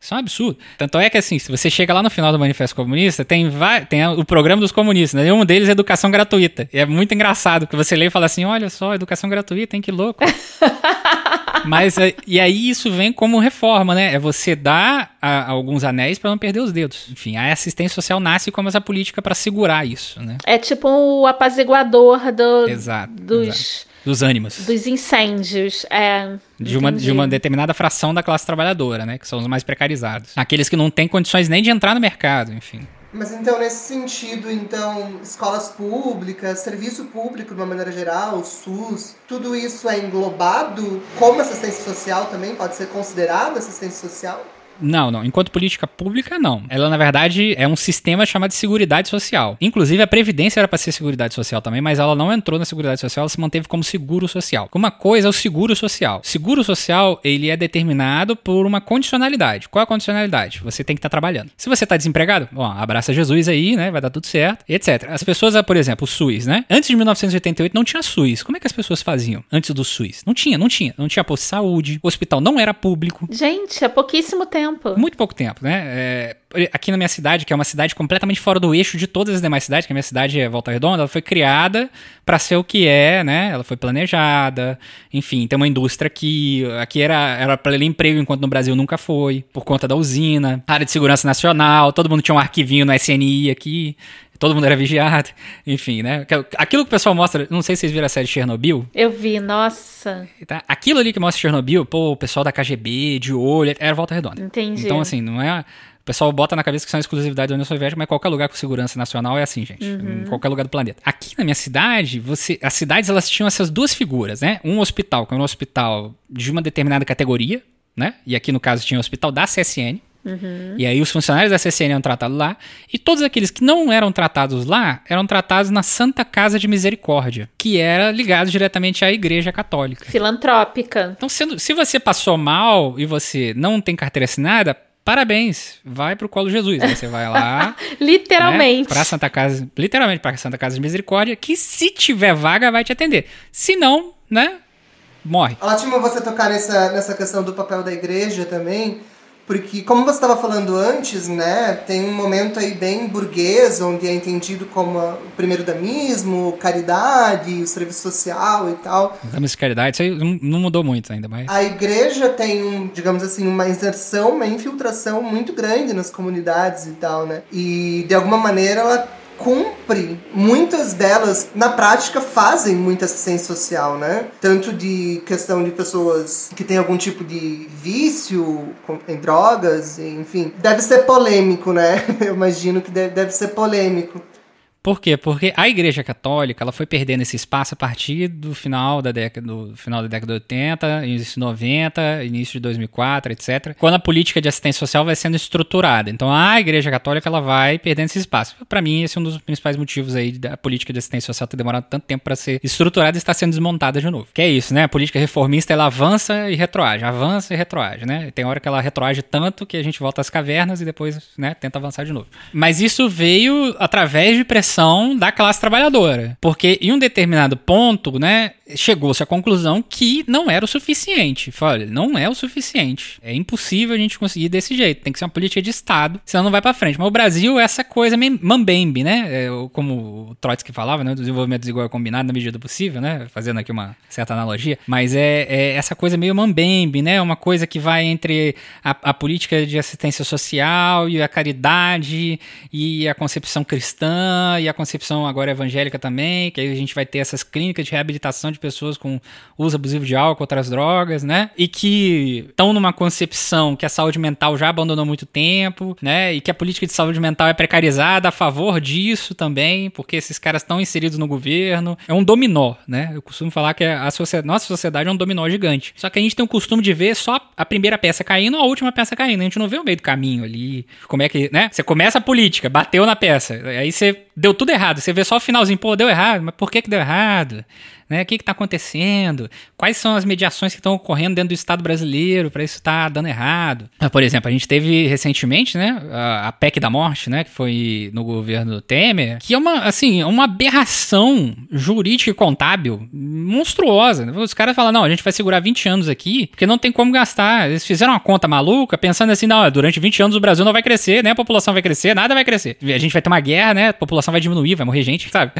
Isso é um absurdo. Tanto é que, assim, se você chega lá no final do Manifesto Comunista, tem, vai, tem o programa dos comunistas, né? E um deles é educação gratuita. E é muito engraçado, porque você lê e fala assim: olha só, educação gratuita, hein? Que louco. Mas, é, e aí isso vem como reforma, né? É você dar a- alguns anéis para não perder os dedos. Enfim, a assistência social nasce como essa política para segurar isso, né? É tipo o apaziguador do, Exato, dos, exato. Dos ânimos. dos incêndios. É, De uma, entendi. de uma determinada fração da classe trabalhadora, né? Que são os mais precarizados. Aqueles que não têm condições nem de entrar no mercado, enfim. Mas então, nesse sentido, então, escolas públicas, serviço público de uma maneira geral, SUS, tudo isso é englobado como assistência social também? Pode ser considerado assistência social? Não, não. Enquanto política pública, não. Ela, na verdade, é um sistema chamado de Seguridade Social. Inclusive, a Previdência era para ser Seguridade Social também, mas ela não entrou na Seguridade Social, ela se manteve como Seguro Social. Uma coisa é o Seguro Social. Seguro Social, ele é determinado por uma condicionalidade. Qual é a condicionalidade? Você tem que estar trabalhando. Se você está desempregado, bom, abraça Jesus aí, né? Vai dar tudo certo, etc. As pessoas, por exemplo, o SUS, né? Antes de 1988 não tinha SUS. Como é que as pessoas faziam antes do SUS? Não tinha, não tinha. Não tinha posto de saúde, o hospital não era público. Gente, há pouquíssimo tempo. Tempo. Muito pouco tempo, né? É, aqui na minha cidade, que é uma cidade completamente fora do eixo de todas as demais cidades, que a minha cidade é Volta Redonda, ela foi criada para ser o que é, né? Ela foi planejada, enfim, tem uma indústria aqui, aqui era era para emprego enquanto no Brasil nunca foi, por conta da usina, área de segurança nacional, todo mundo tinha um arquivinho no SNI aqui, todo mundo era vigiado, enfim, né? Aquilo que o pessoal mostra, não sei se vocês viram a série Chernobyl. Eu vi, nossa. Tá? Aquilo ali que mostra Chernobyl, pô, o pessoal da KGB, de olho, era Volta Redonda. Entendi. Então, assim, não é. O pessoal bota na cabeça que são exclusividade da União Soviética, mas qualquer lugar com segurança nacional é assim, gente. Uhum. Em qualquer lugar do planeta. Aqui na minha cidade, você, as cidades elas tinham essas duas figuras, né? Um hospital, que era um hospital de uma determinada categoria, né? E aqui no caso tinha o hospital da CSN, Uhum. E aí os funcionários da CCN eram tratados lá, e todos aqueles que não eram tratados lá eram tratados na Santa Casa de Misericórdia, que era ligado diretamente à Igreja Católica. Filantrópica. Então, sendo, se você passou mal e você não tem carteira assinada, parabéns, vai pro Colo Jesus. Aí você vai lá. literalmente. Né, pra Santa Casa, literalmente pra Santa Casa de Misericórdia, que se tiver vaga vai te atender. Se não, né, morre. Ótimo você tocar nessa, nessa questão do papel da igreja também, porque, como você estava falando antes, né, tem um momento aí bem burguês, onde é entendido como o primeiro damismo, caridade, serviço social e tal. Damismo e caridade, isso aí não mudou muito ainda, mas... A igreja tem, um, digamos assim, uma inserção, uma infiltração muito grande nas comunidades e tal, né? E, de alguma maneira, ela cumpre, muitas delas na prática fazem muita assistência social, né? Tanto de questão de pessoas que têm algum tipo de vício em drogas, enfim. Deve ser polêmico, né? Eu imagino que deve, deve ser polêmico. Por quê? Porque a Igreja Católica ela foi perdendo esse espaço a partir do final da década, do final da década de 80, início de 90, início de 2004, etc. Quando a política de assistência social vai sendo estruturada. Então a Igreja Católica ela vai perdendo esse espaço. Para mim, esse é um dos principais motivos aí da política de assistência social ter demorado tanto tempo para ser estruturada e estar sendo desmontada de novo. Que é isso, né? A política reformista ela avança e retroage, avança e retroage, né? Tem hora que ela retroage tanto que a gente volta às cavernas e depois, né, tenta avançar de novo. Mas isso veio através de pressão da classe trabalhadora. Porque em um determinado ponto, né, chegou-se à conclusão que não era o suficiente. Olha, não é o suficiente. É impossível a gente conseguir desse jeito. Tem que ser uma política de Estado, senão não vai para frente. Mas o Brasil é essa coisa mambembe, né? É, como o Trotsky falava, né? Desenvolvimento desigual é combinado na medida do possível, né? Fazendo aqui uma certa analogia. Mas é, é essa coisa meio mambembe, né? Uma coisa que vai entre a, a política de assistência social e a caridade e a concepção cristã e a concepção agora evangélica também, que aí a gente vai ter essas clínicas de reabilitação de pessoas com uso abusivo de álcool, outras drogas, né? E que estão numa concepção que a saúde mental já abandonou muito tempo, né? E que a política de saúde mental é precarizada a favor disso também, porque esses caras estão inseridos no governo. É um dominó, né? Eu costumo falar que a sociedade, nossa sociedade é um dominó gigante. Só que a gente tem o costume de ver só a primeira peça caindo ou a última peça caindo. A gente não vê o meio do caminho ali. Como é que, né? Você começa a política, bateu na peça. Aí você deu tudo errado. Você vê só o finalzinho, pô, deu errado, mas por que que deu errado? Né? O que está acontecendo? Quais são as mediações que estão ocorrendo dentro do Estado brasileiro para isso estar tá dando errado? Ah, por exemplo, a gente teve recentemente né, a, PEC da morte, né, que foi no governo Temer, que é uma, assim, uma aberração jurídica e contábil monstruosa. Os caras falam, não, a gente vai segurar 20 anos aqui, porque não tem como gastar. Eles fizeram uma conta maluca, pensando assim, não, durante 20 anos o Brasil não vai crescer, né? A população vai crescer, nada vai crescer. A gente vai ter uma guerra, né? A população vai diminuir, vai morrer gente, sabe?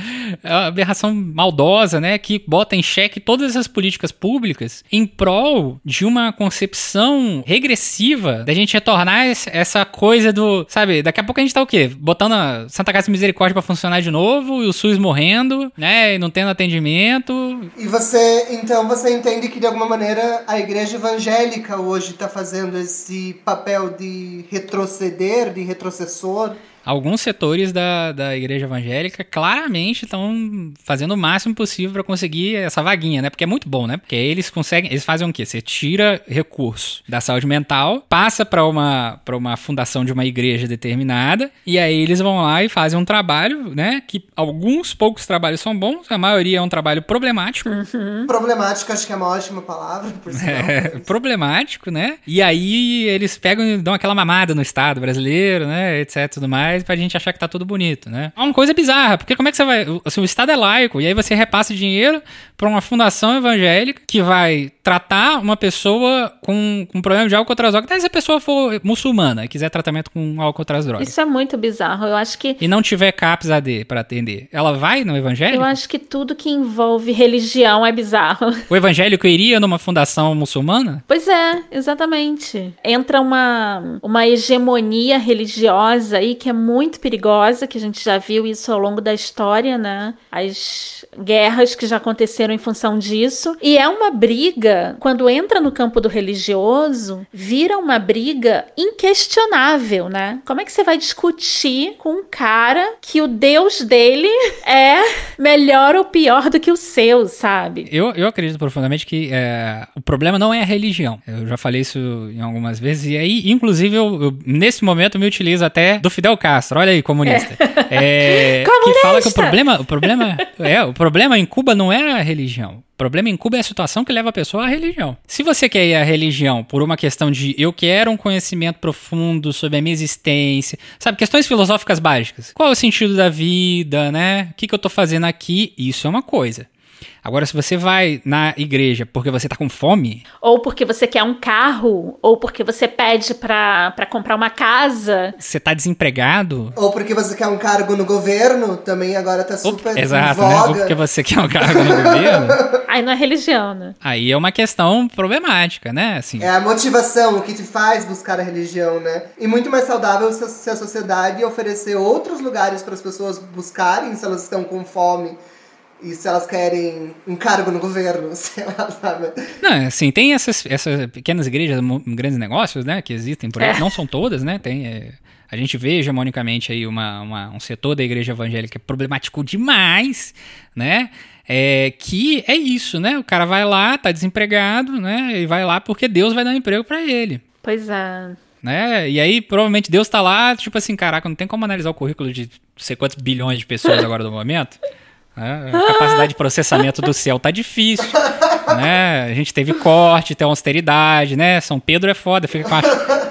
É uma aberração maldosa, né? Que bota em xeque todas as políticas públicas em prol de uma concepção regressiva da gente retornar essa coisa do, sabe, daqui a pouco a gente tá o quê? Botando a Santa Casa de Misericórdia para funcionar de novo e o SUS morrendo, né, e não tendo atendimento. E você, então você entende que de alguma maneira a igreja evangélica hoje está fazendo esse papel de retroceder, de retrocessor alguns setores da, da igreja evangélica claramente estão fazendo o máximo possível para conseguir essa vaguinha, né? Porque é muito bom, né? Porque eles conseguem, eles fazem o quê? Você tira recurso da saúde mental, passa para uma para uma fundação de uma igreja determinada e aí eles vão lá e fazem um trabalho, né? Que alguns poucos trabalhos são bons, a maioria é um trabalho problemático. Uhum. Problemático acho que é uma ótima palavra, por sinal. É, problemático, né? E aí eles pegam e dão aquela mamada no Estado brasileiro, né? Etc, tudo mais faz pra gente achar que tá tudo bonito, né? É uma coisa bizarra, porque como é que você vai. Assim, o Estado é laico, e aí você repassa dinheiro pra uma fundação evangélica que vai tratar uma pessoa com, com problema de álcool outras drogas. Até se a pessoa for muçulmana e quiser tratamento com álcool outras drogas. Isso é muito bizarro. Eu acho que. E não tiver CAPS AD pra atender, ela vai no evangélico? Eu acho que tudo que envolve religião é bizarro. O evangélico iria numa fundação muçulmana? Pois é, exatamente. Entra uma, uma hegemonia religiosa aí que é muito perigosa, que a gente já viu isso ao longo da história, né? As guerras que já aconteceram em função disso. E é uma briga, quando entra no campo do religioso, vira uma briga inquestionável, né? Como é que você vai discutir com um cara que o Deus dele é melhor ou pior do que o seu, sabe? Eu, eu acredito profundamente que é, o problema não é a religião. Eu já falei isso em algumas vezes. E aí, inclusive, eu, eu nesse momento me utilizo até do Fidel Castro. Olha aí, comunista. É. É, Comunista! Que fala que o problema, o problema, é, o problema em Cuba não é a religião. O problema em Cuba é a situação que leva a pessoa à religião. Se você quer ir à religião por uma questão de eu quero um conhecimento profundo sobre a minha existência, sabe, questões filosóficas básicas. Qual é o sentido da vida, né? O que, que eu tô fazendo aqui? Isso é uma coisa. Agora, se você vai na igreja porque você tá com fome, Ou porque você quer um carro, ou porque você pede pra, pra comprar uma casa. você tá desempregado, Ou porque você quer um cargo no governo, também agora tá ou- super em exato, né? Ou porque você quer um cargo no governo, Aí não é religião, né? aí é uma questão problemática, né? Assim, É a motivação, o que te faz buscar a religião, né? E muito mais saudável se a- se a sociedade oferecer outros lugares para as pessoas buscarem se elas estão com fome e se elas querem um cargo no governo, sei lá, sabe? Não, assim, tem essas, essas pequenas igrejas, grandes negócios, né, que existem por aí. É. Não são todas, né? Tem. é, a gente vê hegemonicamente aí uma, uma- um setor da igreja evangélica problemático demais, né? É, que é isso, né? O cara vai lá, tá desempregado, né? E vai lá porque Deus vai dar um emprego pra ele. Pois é. Né? E aí, provavelmente, Deus tá lá, tipo assim, caraca, não tem como analisar o currículo de não sei quantos bilhões de pessoas agora no momento. Né? A capacidade de processamento do céu tá difícil. Né? A gente teve corte, tem austeridade, né? São Pedro é foda, fica com a,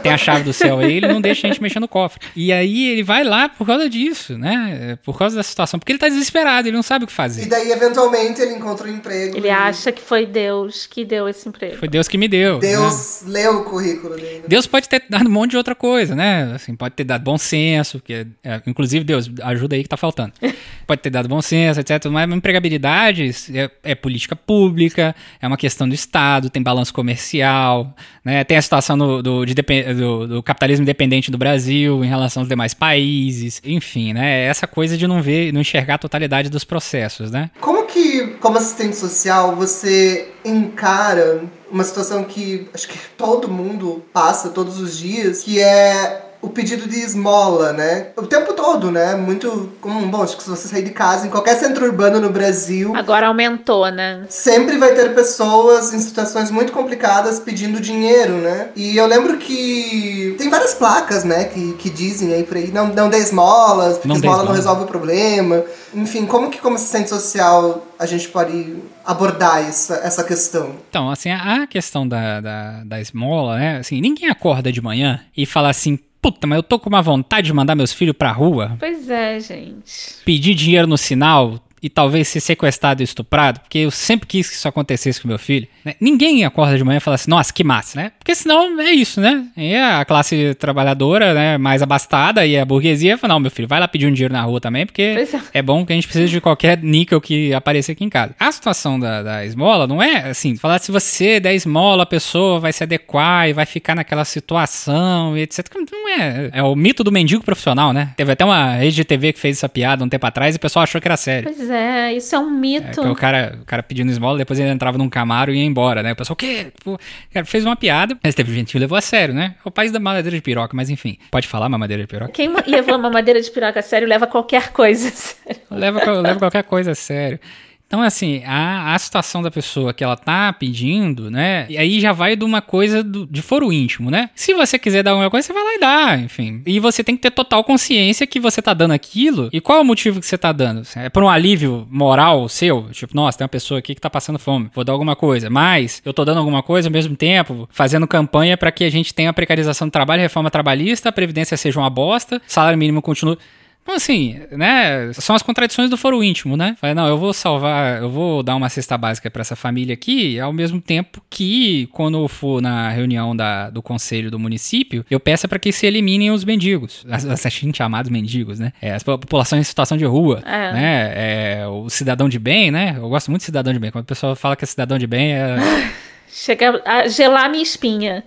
tem a chave do céu aí, ele não deixa a gente mexer no cofre. E aí ele vai lá por causa disso, né? Por causa da situação, porque ele tá desesperado, ele não sabe o que E fazer. daí, eventualmente, ele encontra um emprego. Ele e acha que foi Deus que deu esse emprego. Foi Deus que me deu. né? Deus leu o currículo dele. Deus pode ter dado um monte de outra coisa, né? Assim, pode ter dado bom senso, que é, é, inclusive Deus ajuda aí que tá faltando. Pode ter dado bom senso, etc. Mas empregabilidade é, é política pública, é uma questão do Estado, tem balanço comercial, né? Tem a situação do, do, de depen- do- do capitalismo independente do Brasil em relação aos demais países, enfim, né? Essa coisa de não ver, não enxergar a totalidade dos processos, né? Como que, como assistente social, você encara uma situação que acho que todo mundo passa todos os dias, que é o pedido de esmola, né? O tempo todo, né? Muito comum. Bom, acho que se você sair de casa em qualquer centro urbano no Brasil, Agora aumentou, né? sempre vai ter pessoas em situações muito complicadas pedindo dinheiro, né? E eu lembro que tem várias placas, né, que, que dizem aí por aí, não, não dê esmolas, porque Não esmola não resolve o problema. Enfim, como que como assistente social a gente pode abordar essa, essa questão? Então, assim, a a questão da, da, da esmola, né? Assim, ninguém acorda de manhã e fala assim, puta, mas eu tô com uma vontade de mandar meus filhos pra rua, Pois é, gente. pedir dinheiro no sinal e talvez ser sequestrado e estuprado, porque eu sempre quis que isso acontecesse com meu filho. né? Ninguém acorda de manhã e fala assim, nossa, que massa, né? Porque senão é isso, né? E a classe trabalhadora, né, mais abastada e a burguesia fala, não, meu filho, vai lá pedir um dinheiro na rua também, porque é. é bom que a gente precisa de qualquer níquel que apareça aqui em casa. A situação da, da esmola não é assim, falar se você der esmola, a pessoa vai se adequar e vai ficar naquela situação e etc. Não é. É o mito do mendigo profissional, né? Teve até uma rede de TV que fez essa piada um tempo atrás e o pessoal achou que era sério. Pois é, isso é um É, mito. que o cara, o cara pedindo esmola, depois ele entrava num camaro e ia embora, né? O pessoal, o quê? Pô, cara, fez uma piada, mas teve gente que levou a sério, né? É o país da mamadeira de piroca, mas enfim. Pode falar mamadeira de piroca? Quem leva uma madeira de piroca a sério leva qualquer coisa. a sério. Leva, leva qualquer coisa a sério. Então, assim, a, a situação da pessoa que ela tá pedindo, né? E aí já vai de uma coisa do, de foro íntimo, né? Se você quiser dar alguma coisa, você vai lá e dá, enfim. E você tem que ter total consciência que você tá dando aquilo. E qual é o motivo que você tá dando? É por um alívio moral seu? Tipo, nossa, tem uma pessoa aqui que tá passando fome, vou dar alguma coisa. Mas eu tô dando alguma coisa ao mesmo tempo, fazendo campanha para que a gente tenha a precarização do trabalho, reforma trabalhista, a previdência seja uma bosta, salário mínimo continue. Então, assim, né? São as contradições do foro íntimo, né? Fala, não, eu vou salvar, eu vou dar uma cesta básica para essa família aqui, ao mesmo tempo que, quando eu for na reunião da, do conselho do município, eu peço para que se eliminem os mendigos, as, assim chamados mendigos, né? É, a população em situação de rua, é. né? É, o cidadão de bem, né? Eu gosto muito de cidadão de bem. Quando o pessoal fala que é cidadão de bem, é. Chega a gelar minha espinha.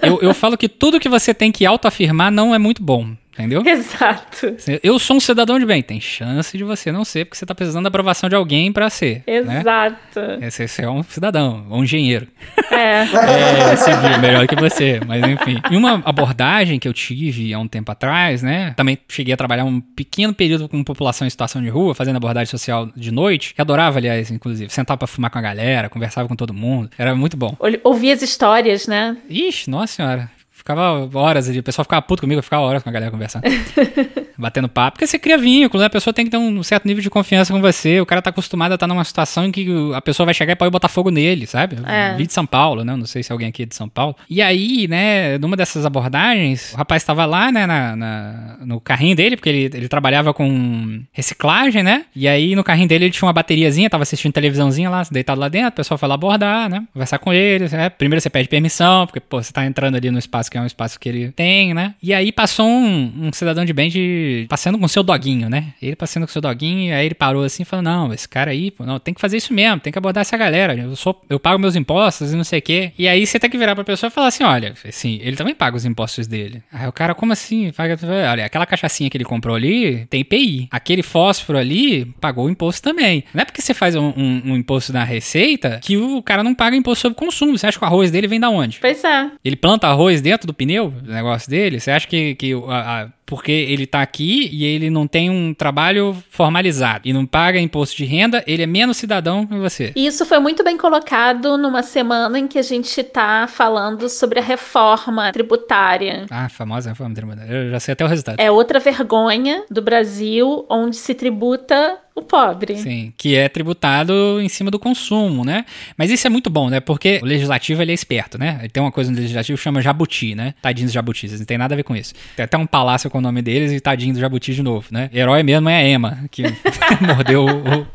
eu, eu falo que tudo que você tem que autoafirmar não é muito bom entendeu? Exato. Eu sou um cidadão de bem. Tem chance de você não ser, porque você tá precisando da aprovação de alguém para ser. Né? Exato. Né? Você, é um cidadão, um engenheiro. É. é, civil, melhor que você, mas enfim. E uma abordagem que eu tive há um tempo atrás, né? Também cheguei a trabalhar um pequeno período com população em situação de rua, fazendo abordagem social de noite, que adorava, aliás, inclusive. Sentava pra fumar com a galera, conversava com todo mundo. Era muito bom. Ouvia as histórias, né? Ixi, nossa senhora. Ficava horas ali, o pessoal ficava puto comigo, eu ficava horas com a galera conversando. batendo papo, porque você cria vínculo, né? A pessoa tem que ter um certo nível de confiança com você. O cara tá acostumado a estar numa situação em que a pessoa vai chegar e pode botar fogo nele, sabe? É. Vi de São Paulo, né? Não sei se alguém aqui é de São Paulo. E aí, né, numa dessas abordagens, o rapaz estava lá, né, na, na, no carrinho dele, porque ele, ele trabalhava com reciclagem, né? E aí no carrinho dele ele tinha uma bateriazinha, tava assistindo televisãozinha lá, deitado lá dentro, o pessoal foi lá abordar, né? Conversar com ele, né? Primeiro você pede permissão, porque, pô, você tá entrando ali no espaço que é um espaço que ele tem, né? E aí passou um, um cidadão de bem de. Passeando com seu doguinho, né? Ele passeando com seu doguinho, aí ele parou assim e falou: Não, esse cara aí, pô, não, tem que fazer isso mesmo, tem que abordar essa galera. Eu sou, eu pago meus impostos e não sei o quê. E aí você tem que virar pra pessoa e falar assim: olha, assim, ele também paga os impostos dele. Aí o cara, como assim? Olha, aquela cachaçinha que ele comprou ali tem IPI. Aquele fósforo ali pagou o imposto também. Não é porque você faz um, um, um imposto na receita que o cara não paga imposto sobre consumo. Você acha que o arroz dele vem da onde? Pois é. Ele planta arroz dentro do pneu? o negócio dele? Você acha que, que a, a, porque ele tá aqui e ele não tem um trabalho formalizado e não paga imposto de renda, ele é menos cidadão que você? Isso foi muito bem colocado numa semana em que a gente tá falando sobre a reforma tributária. Ah, famosa reforma tributária. Eu já sei até o resultado. É outra vergonha do Brasil onde se tributa o pobre. Sim, que é tributado em cima do consumo, né? Mas isso é muito bom, né? Porque o legislativo ele é esperto, né? Ele tem uma coisa no legislativo que chama jabuti, né? Tadinhos jabutis, não tem nada a ver com isso. Tem até um palácio com o nome deles e tadinho do jabuti de novo, né? Herói mesmo é a Emma, que mordeu o,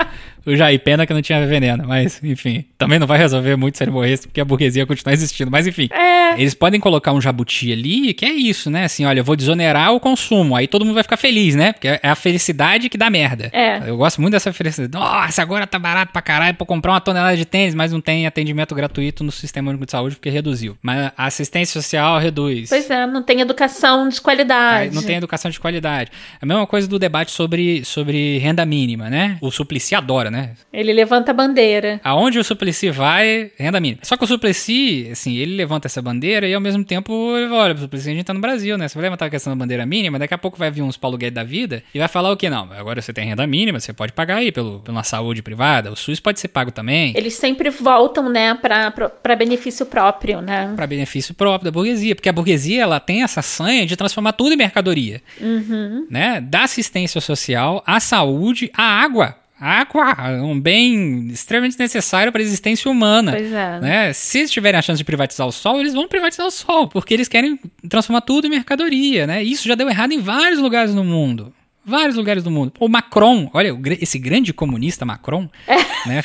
o Jair Pena que não tinha veneno. Mas, enfim, também não vai resolver muito se ele morresse, porque a burguesia continua existindo. Mas, enfim, é. eles podem colocar um jabuti ali, que é isso, né? Assim, olha, eu vou desonerar o consumo. Aí todo mundo vai ficar feliz, né? Porque é a felicidade que dá merda. É. Eu gosto muito dessa felicidade. Nossa, agora tá barato pra caralho pra comprar uma tonelada de tênis, mas não tem atendimento gratuito no Sistema Único de Saúde porque reduziu. Mas a assistência social reduz. Pois é, não tem educação de qualidade. não tem educação de qualidade. A mesma coisa do debate sobre, sobre renda mínima, né? O Suplicy adora, né? Ele levanta a bandeira. Aonde o Suplicy vai, renda mínima. Só que o Suplicy, assim, ele levanta essa bandeira e ao mesmo tempo ele olha, o Suplicy a gente tá no Brasil, né? Você vai levantar a questão da bandeira mínima, daqui a pouco vai vir uns Paulo Guedes da vida e vai falar o que? Não, agora você tem renda mínima, você pode pagar aí pelo, pela saúde privada, o SUS pode ser pago também. Eles sempre voltam, né, pra, pra, pra benefício próprio, né? Pra benefício próprio da burguesia, porque a burguesia, ela tem essa sanha de transformar tudo em mercadoria. Uhum. Né? Da assistência social, à saúde, à água água, um bem extremamente necessário para a existência humana. Pois é. Né? Se eles tiverem a chance de privatizar o sol, eles vão privatizar o sol, porque eles querem transformar tudo em mercadoria, né? Isso já deu errado em vários lugares no mundo. Vários lugares do mundo. O Macron, olha, esse grande comunista Macron, é. né?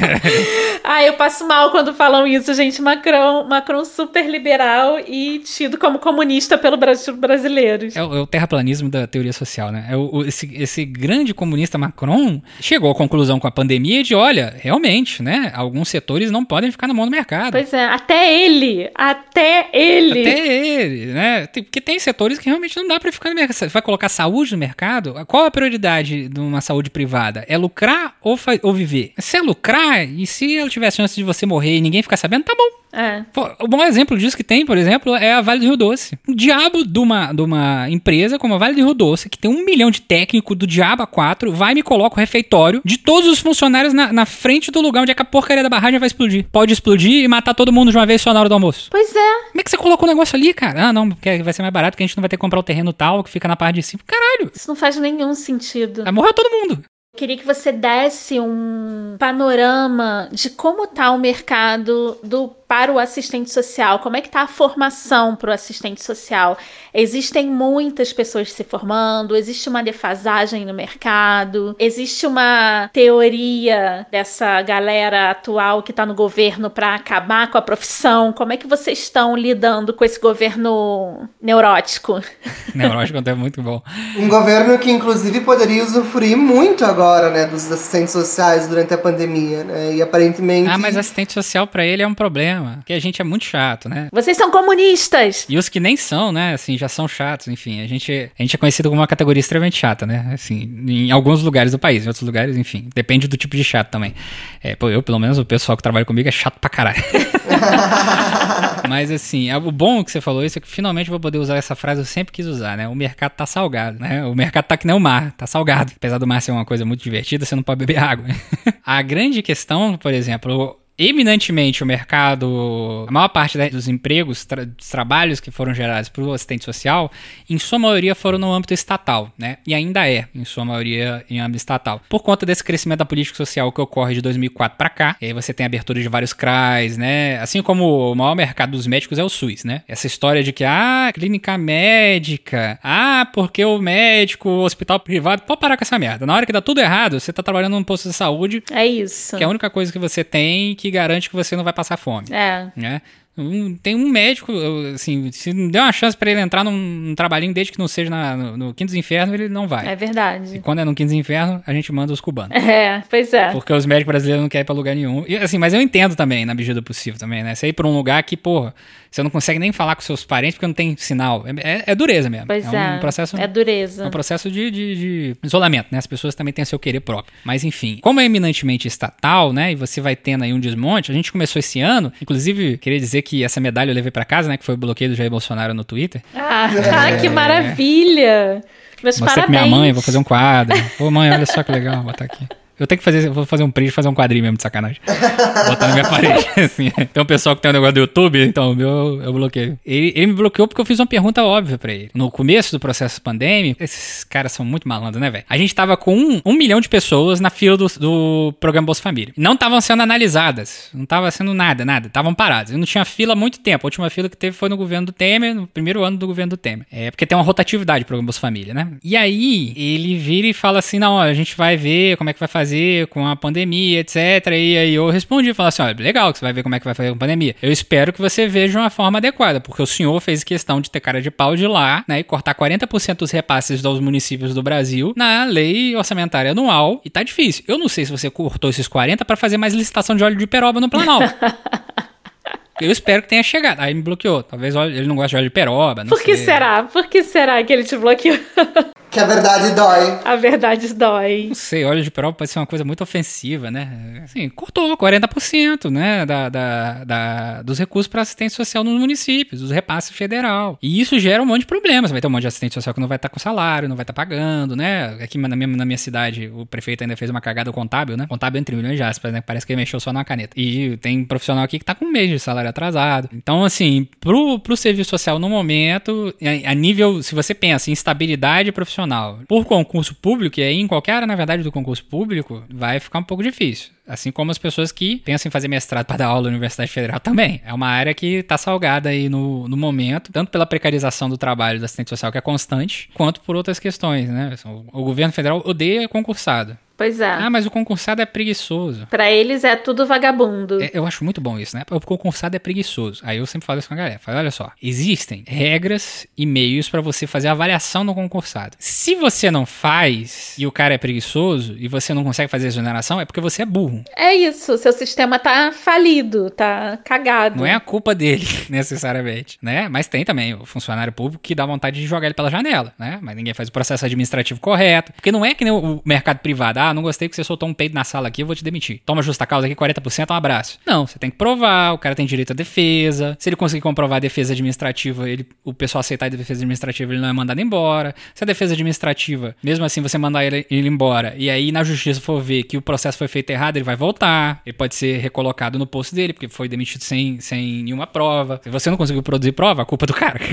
ah, eu passo mal quando falam isso, gente. Macron, Macron super liberal e tido como comunista pelo Brasil brasileiros. É o, é o terraplanismo da teoria social, né? É o, esse, esse grande comunista Macron chegou à conclusão com a pandemia de, olha, realmente, né? Alguns setores não podem ficar na mão do mercado. Pois é, até ele, até ele. Até ele, né? Porque tem setores que realmente não dá para ficar no mercado. Você vai colocar saúde no mercado? Mercado, qual a prioridade de uma saúde privada? É lucrar ou, ou viver? Se é lucrar, e se ela tiver a chance de você morrer e ninguém ficar sabendo, tá bom É. Pô, um bom exemplo disso que tem, por exemplo, é a Vale do Rio Doce. Um diabo de uma, de uma empresa como a Vale do Rio Doce, que tem um milhão de técnico do diabo a quatro, vai e me coloca o refeitório de todos os funcionários na, na frente do lugar onde é que a porcaria da barragem vai explodir. Pode explodir e matar todo mundo de uma vez só na hora do almoço. Pois é. Como é que você colocou o negócio ali, cara? Ah, não, porque vai ser mais barato, porque a gente não vai ter que comprar o terreno tal que fica na parte de cima. Caralho! Isso não faz nenhum sentido. Vai morrer todo mundo. Queria que você desse um panorama de como tá o mercado do para o assistente social? Como é que está a formação para o assistente social? Existem muitas pessoas se formando, existe uma defasagem no mercado, existe uma teoria dessa galera atual que está no governo para acabar com a profissão. Como é que vocês estão lidando com esse governo neurótico? Neurótico é muito bom. Um governo que, inclusive, poderia usufruir muito agora, né, dos assistentes sociais durante a pandemia, né? E aparentemente. Ah, mas assistente social para ele é um problema problema. Porque a gente é muito chato, né? Vocês são comunistas! E os que nem são, né? Assim, já são chatos, enfim. A gente, a gente é conhecido como uma categoria extremamente chata, né? Assim, em alguns lugares do país, em outros lugares, enfim. Depende do tipo de chato também. É, pô, eu, pelo menos, o pessoal que trabalha comigo é chato pra caralho. Mas assim, o bom que você falou isso é que finalmente vou poder usar essa frase, eu sempre quis usar, né? O mercado tá salgado, né? O mercado tá que nem o mar, tá salgado. Apesar do mar ser uma coisa muito divertida, você não pode beber água. a grande questão, por exemplo, eminentemente o mercado, a maior parte dos empregos, tra dos trabalhos que foram gerados por assistente social, em sua maioria foram no âmbito estatal, né? E ainda é, em sua maioria, em âmbito estatal. Por conta desse crescimento da política social que ocorre de 2004 para cá, e aí você tem abertura de vários CRAs, né? Assim como o maior mercado dos médicos é o SUS, né? Essa história de que, ah, clínica médica, ah, porque o médico, o hospital privado, pode parar com essa merda. Na hora que dá tudo errado, você tá trabalhando num posto de saúde. É isso. Que é a única coisa que você tem que garante que você não vai passar fome. É. Né? Um, tem um médico, assim, se der uma chance para ele entrar num, num, trabalhinho desde que não seja na, no, no Quinto dos Infernos, ele não vai. É verdade. E quando é no Quinto dos Infernos, a gente manda os cubanos. É, pois é. Porque os médicos brasileiros não querem ir pra lugar nenhum. E, assim, mas eu entendo também, na medida possível também, né? Você ir pra um lugar que, porra, você não consegue nem falar com seus parentes porque não tem sinal. É, é, é dureza mesmo. Pois é. Um processo, é dureza. É um processo de, de, de, isolamento, né? As pessoas também têm seu querer próprio. Mas enfim, como é eminentemente estatal, né? E você vai tendo aí um desmonte, a gente começou esse ano. Inclusive, queria dizer que essa medalha eu levei para casa, né? Que foi o bloqueio do Jair Bolsonaro no Twitter. Ah, é, que maravilha! Meus Mostrei parabéns. pra minha mãe, vou fazer um quadro. Ô mãe, olha só que legal, vou botar aqui. Eu tenho que fazer, vou fazer um print, fazer um quadrinho mesmo de sacanagem. Botar na minha parede, assim. Tem um pessoal que tem um negócio do YouTube, então meu eu bloqueio. Ele, ele me bloqueou porque eu fiz uma pergunta óbvia pra ele. No começo do processo pandêmico, esses caras são muito malandros, né, velho? A gente tava com um, um, milhão de pessoas na fila do, do programa Bolsa Família. Não estavam sendo analisadas. Não tava sendo nada, nada. Estavam parados. Eu não tinha fila há muito tempo. A última fila que teve foi no governo do Temer, no primeiro ano do governo do Temer. É porque tem uma rotatividade do programa Bolsa Família, né? E aí, ele vira e fala assim: não, a gente vai ver como é que vai fazer com a pandemia, etc. E aí eu respondi, falei assim, olha, legal que você vai ver como é que vai fazer com a pandemia. Eu espero que você veja uma forma adequada, porque o senhor fez questão de ter cara de pau de lá, né, e cortar 40% dos repasses dos municípios do Brasil na lei orçamentária anual, e tá difícil. Eu não sei se você cortou esses 40 para fazer mais licitação de óleo de peroba no Planalto. Eu espero que tenha chegado. Aí me bloqueou. Talvez ele não goste de óleo de peroba. Por que sei. será? Por que será que ele te bloqueou? Que a verdade dói. A verdade dói. Não sei, óleo de peroba pode ser uma coisa muito ofensiva, né? Assim, cortou 40%, né, da, da, da dos recursos para assistência social nos municípios, dos repasses federal. E isso gera um monte de problemas. Vai ter um monte de assistente social que não vai estar tá com salário, não vai estar tá pagando, né? Aqui na minha, na minha cidade, o prefeito ainda fez uma cagada contábil, né? Contábil entre milhões de aspas, né? Parece que ele mexeu só na caneta. E tem profissional aqui que tá com um mês de salário atrasado. Então, assim, pro, pro serviço social no momento, a, a nível, se você pensa em estabilidade profissional, por concurso público, e aí em qualquer área, na verdade, do concurso público, vai ficar um pouco difícil. Assim como as pessoas que pensam em fazer mestrado para dar aula na Universidade Federal também. É uma área que está salgada aí no, no momento, tanto pela precarização do trabalho da assistente social, que é constante, quanto por outras questões, né? O governo federal odeia concursado. Pois é. Ah, mas o concursado é preguiçoso. Para eles é tudo vagabundo. É, eu acho muito bom isso, né? O concursado é preguiçoso. Aí eu sempre falo isso com a galera. Falo, olha só, existem regras e meios para você fazer a avaliação do concursado. Se você não faz e o cara é preguiçoso e você não consegue fazer a exoneração, é porque você é burro. É isso, seu sistema tá falido, tá cagado. Não é a culpa dele, necessariamente, né? Mas tem também o funcionário público que dá vontade de jogar ele pela janela, né? Mas ninguém faz o processo administrativo correto. Porque não é que nem o mercado privado Ah, não gostei que você soltou um peido na sala aqui, eu vou te demitir. Toma justa causa aqui, 40%, um abraço. Não, você tem que provar, o cara tem direito à defesa. Se ele conseguir comprovar a defesa administrativa, ele, o pessoal aceitar a defesa administrativa, ele não é mandado embora. Se a defesa administrativa, mesmo assim, você mandar ele, ele embora, e aí na justiça for ver que o processo foi feito errado, ele vai voltar. Ele pode ser recolocado no posto dele, porque foi demitido sem, sem nenhuma prova. Se você não conseguiu produzir prova, a culpa é do cara.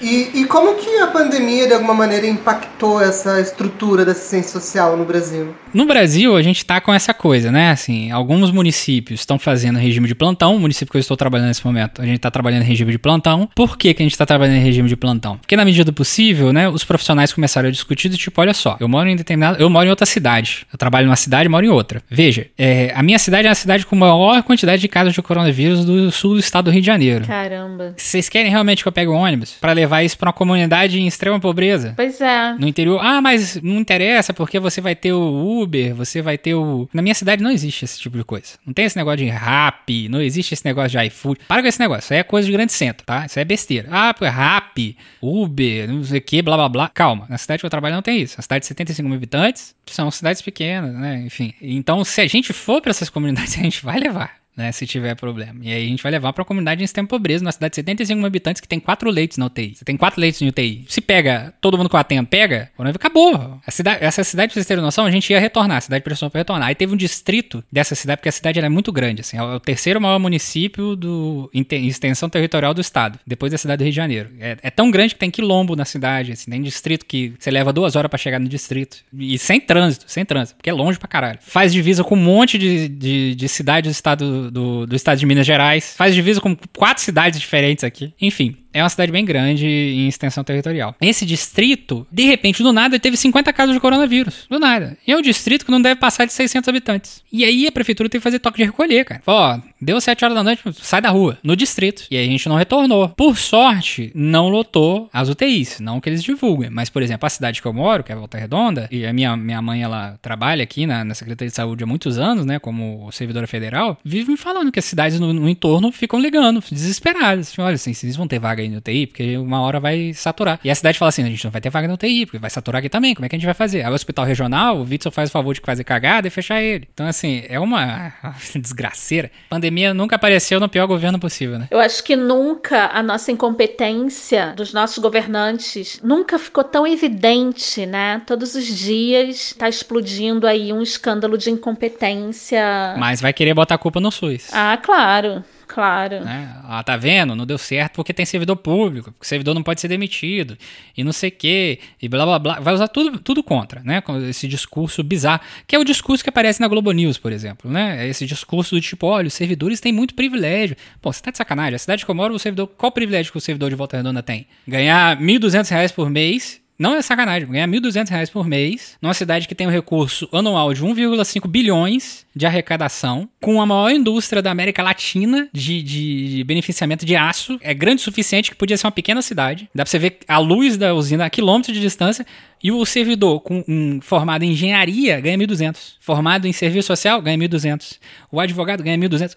E, e como que a pandemia, de alguma maneira, impactou essa estrutura da assistência social no Brasil? No Brasil, a gente tá com essa coisa, né? Assim, alguns municípios estão fazendo regime de plantão. O município que eu estou trabalhando nesse momento, a gente tá trabalhando em regime de plantão. Por que, que a gente tá trabalhando em regime de plantão? Porque na medida do possível, né, os profissionais começaram a discutir do tipo, olha só, eu moro em determinado, eu moro em outra cidade. Eu trabalho numa cidade, moro em outra. Veja, é, a minha cidade é a cidade com a maior quantidade de casos de coronavírus do sul do estado do Rio de Janeiro. Caramba. Vocês querem realmente que eu pegue o ônibus para levar isso para uma comunidade em extrema pobreza? Pois é. No interior, ah, mas não interessa porque você vai ter o Uber, você vai ter o. Na minha cidade não existe esse tipo de coisa. Não tem esse negócio de rap, não existe esse negócio de iFood. Para com esse negócio, isso aí é coisa de grande centro, tá? Isso é besteira. Ah, rap, Uber, não sei o que, blá blá blá. Calma, na cidade que eu trabalho não tem isso. A cidade de 75 mil habitantes são cidades pequenas, né? Enfim. Então, se a gente for para essas comunidades, a gente vai levar né, se tiver problema. E aí a gente vai levar para a comunidade em extremo pobreza, numa cidade de 75 mil habitantes que tem quatro leitos na UTI. Você tem quatro leitos em UTI. Se pega, todo mundo com a TEM pega, acabou. A cidade, essa cidade, pra vocês terem noção, a gente ia retornar, a cidade pressão para retornar. Aí teve um distrito dessa cidade, porque a cidade é muito grande, assim, é o terceiro maior município do em extensão territorial do estado, depois da cidade do Rio de Janeiro. É, é tão grande que tem quilombo na cidade, assim, tem distrito que você leva duas horas para chegar no distrito. E sem trânsito, sem trânsito, porque é longe pra caralho. Faz divisa com um monte de, de, de cidades do estado do, do estado de Minas Gerais. Faz divisa com quatro cidades diferentes aqui. Enfim, é uma cidade bem grande em extensão territorial. Esse distrito, de repente, do nada, teve 50 casos de coronavírus. Do nada. E é um distrito que não deve passar de 600 habitantes. E aí a prefeitura tem que fazer toque de recolher, cara. Ó, deu 7 horas da noite, sai da rua, no distrito. E aí a gente não retornou. Por sorte, não lotou as UTIs. Não que eles divulguem. Mas, por exemplo, a cidade que eu moro, que é Volta Redonda, e a minha, minha mãe, ela trabalha aqui na, na Secretaria de Saúde há muitos anos, né, como servidora federal, vive me falando que as cidades no, no entorno ficam ligando, desesperadas. Assim, Olha, assim, vocês vão ter vaga aí no UTI, porque uma hora vai saturar. E a cidade fala assim: a gente não vai ter vaga no UTI, porque vai saturar aqui também. Como é que a gente vai fazer? Aí o hospital regional, o Vitson faz o favor de fazer cagada e fechar ele. Então, assim, é uma desgraceira. A pandemia nunca apareceu no pior governo possível, né? Eu acho que nunca a nossa incompetência dos nossos governantes nunca ficou tão evidente, né? Todos os dias tá explodindo aí um escândalo de incompetência. Mas vai querer botar a culpa no SUS. Ah, claro. Claro. Né? Ah, tá vendo? Não deu certo porque tem servidor público, porque o servidor não pode ser demitido, e não sei o quê, e blá blá blá. Vai usar tudo, tudo contra, né? Esse discurso bizarro, que é o discurso que aparece na Globo News, por exemplo, né? É esse discurso do tipo, olha, os servidores têm muito privilégio. Pô, você tá de sacanagem. A cidade que eu moro, o servidor, qual privilégio que o servidor de Volta Redonda tem? Ganhar R$ 1.200 por mês não é sacanagem, ganhar R$ 1.200 por mês, numa cidade que tem um recurso anual de 1,5 bilhões de arrecadação, com a maior indústria da América Latina de, de, beneficiamento de aço. É grande o suficiente que podia ser uma pequena cidade. Dá pra você ver a luz da usina a quilômetros de distância. E o servidor com, um, formado em engenharia ganha 1.200. Formado em serviço social ganha 1.200. O advogado ganha 1.200.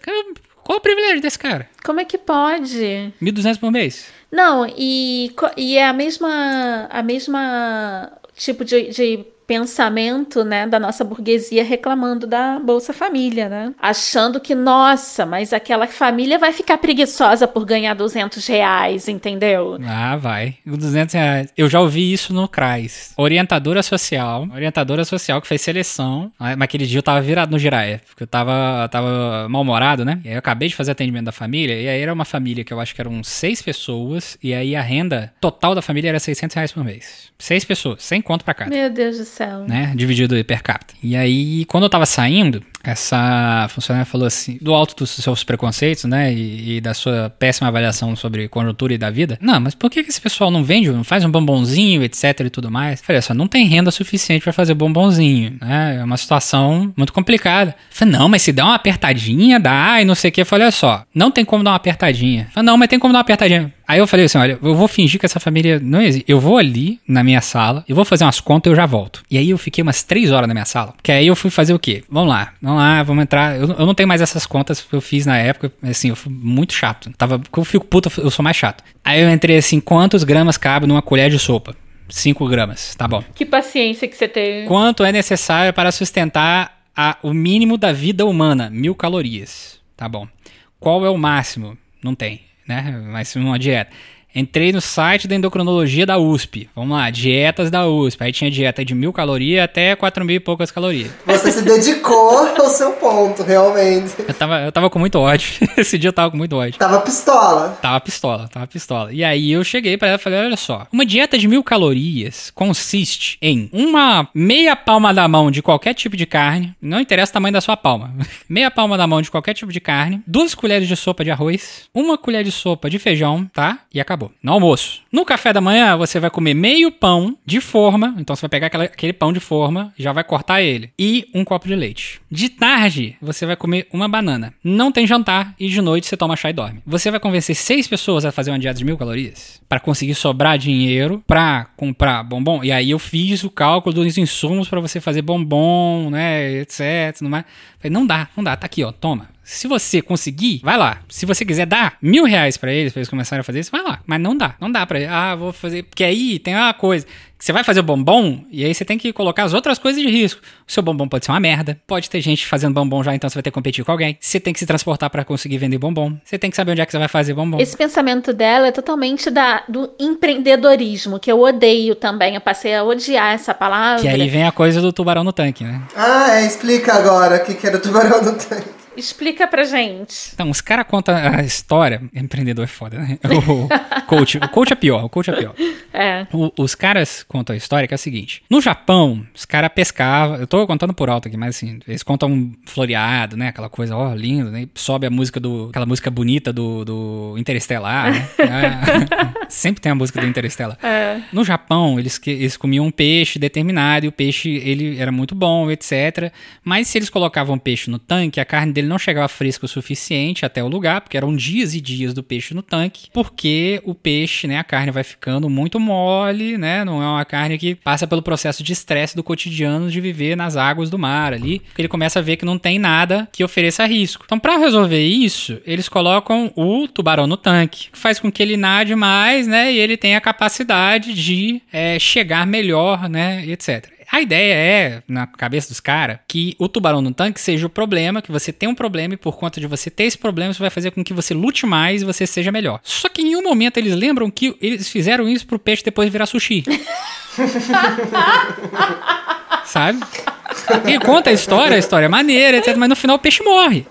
Qual o privilégio desse cara? Como é que pode? 1.200 por mês. Não, e, e é a mesma, a mesma tipo de, de pensamento, né, da nossa burguesia reclamando da Bolsa Família, né? Achando que, nossa, mas aquela família vai ficar preguiçosa por ganhar 200 reais, entendeu? Ah, vai. 200 reais. Eu já ouvi isso no CRAS. Orientadora social, orientadora social que fez seleção, mas aquele dia eu tava virado no giraia, porque eu tava, tava mal-humorado, né? E aí eu acabei de fazer atendimento da família, e aí era uma família que eu acho que eram seis pessoas, e aí a renda total da família era 600 reais por mês. Seis pessoas, sem conto pra cada. Meu Deus do céu céu. Né? Dividido per capita. E aí, quando eu tava saindo, essa funcionária falou assim, do alto dos seus preconceitos, né, e, e, da sua péssima avaliação sobre conjuntura e da vida. Não, mas por que, esse pessoal não vende, não faz um bombonzinho, etc e tudo mais? Falei, só não tem renda suficiente para fazer bombonzinho, né, é uma situação muito complicada. Falei, não, mas se der uma apertadinha, dá, e não sei o que. Falei, olha só, não tem como dar uma apertadinha. Falei, não, mas tem como dar uma apertadinha. Aí eu falei assim, olha, eu vou fingir que essa família não existe. Eu vou ali na minha sala, eu vou fazer umas contas e eu já volto. E aí eu fiquei umas três horas na minha sala. Que aí eu fui fazer o quê? Vamos lá, vamos lá, vamos entrar. Eu, eu não tenho mais essas contas que eu fiz na época, assim, eu fui muito chato. Tava, eu fico puta, eu sou mais chato. Aí eu entrei assim, quantos gramas cabe numa colher de sopa? 5 gramas, tá bom. Que paciência que você teve. Quanto é necessário para sustentar a- o mínimo da vida humana? Mil calorias. Tá bom. Qual é o máximo? Não tem, né? Mas uma dieta. Entrei no site da endocrinologia da USP. Vamos lá, dietas da USP. Aí tinha dieta de mil calorias até quatro mil e poucas calorias. Você se dedicou ao seu ponto, realmente. Eu tava, eu tava com muito ódio. Esse dia eu tava com muito ódio. Tava pistola. Tava pistola, tava pistola. E aí eu cheguei pra ela e falei: olha só, uma dieta de mil calorias consiste em uma meia palma da mão de qualquer tipo de carne, não interessa o tamanho da sua palma, meia palma da mão de qualquer tipo de carne, duas colheres de sopa de arroz, uma colher de sopa de feijão, tá? E acabou. No almoço. No café da manhã, você vai comer meio pão de forma, então você vai pegar aquela- aquele pão de forma, já vai cortar ele, e um copo de leite. De tarde, você vai comer uma banana. Não tem jantar e de noite você toma chá e dorme. Você vai convencer seis pessoas a fazer uma dieta de mil calorias Pra conseguir sobrar dinheiro pra comprar bombom. E aí eu fiz o cálculo dos insumos pra você fazer bombom, né, etc. Não, mais. Falei, não dá, não dá, tá aqui, ó, toma. Se você conseguir, vai lá. Se você quiser dar mil reais pra eles, pra eles começarem a fazer isso, vai lá. Mas não dá, não dá pra eles. Ah, vou fazer. Porque aí tem uma coisa. que Você vai fazer o bombom e aí você tem que colocar as outras coisas de risco. O seu bombom pode ser uma merda. Pode ter gente fazendo bombom já, então você vai ter que competir com alguém. Você tem que se transportar pra conseguir vender bombom. Você tem que saber onde é que você vai fazer bombom. Esse pensamento dela é totalmente da, do empreendedorismo, que eu odeio também. Eu passei a odiar essa palavra. Que aí vem a coisa do tubarão no tanque, né? Ah, é, explica agora o que, que era o tubarão do tanque. Explica pra gente. Então, os caras contam a história. Empreendedor é foda, né? O coach, o coach é pior, o coach é pior. É. O- os caras contam a história que é a seguinte: no Japão, os caras pescavam. Eu tô contando por alto aqui, mas assim, eles contam floreado, né? Aquela coisa, ó, lindo, né? Sobe a música do. aquela música bonita do, do Interestelar, né? É. Sempre tem a música do Interestelar. No Japão, eles, eles comiam um peixe determinado e o peixe ele era muito bom, etc. Mas se eles colocavam peixe no tanque, a carne dele não chegava fresca o suficiente até o lugar, porque eram dias e dias do peixe no tanque, porque o peixe, né, a carne vai ficando muito mole, né? Não é uma carne que passa pelo processo de estresse do cotidiano de viver nas águas do mar ali, porque ele começa a ver que não tem nada que ofereça risco. Então, para resolver isso, eles colocam o tubarão no tanque, que faz com que ele nade mais, né? E ele tenha a capacidade de é, chegar melhor, né? Etc. A ideia é, na cabeça dos caras, que o tubarão no tanque seja o problema, que você tem um problema e por conta de você ter esse problema, isso vai fazer com que você lute mais e você seja melhor. Só que em um momento eles lembram que eles fizeram isso pro peixe depois virar sushi. Sabe? E conta a história, a história é maneira, etc. Mas no final o peixe morre.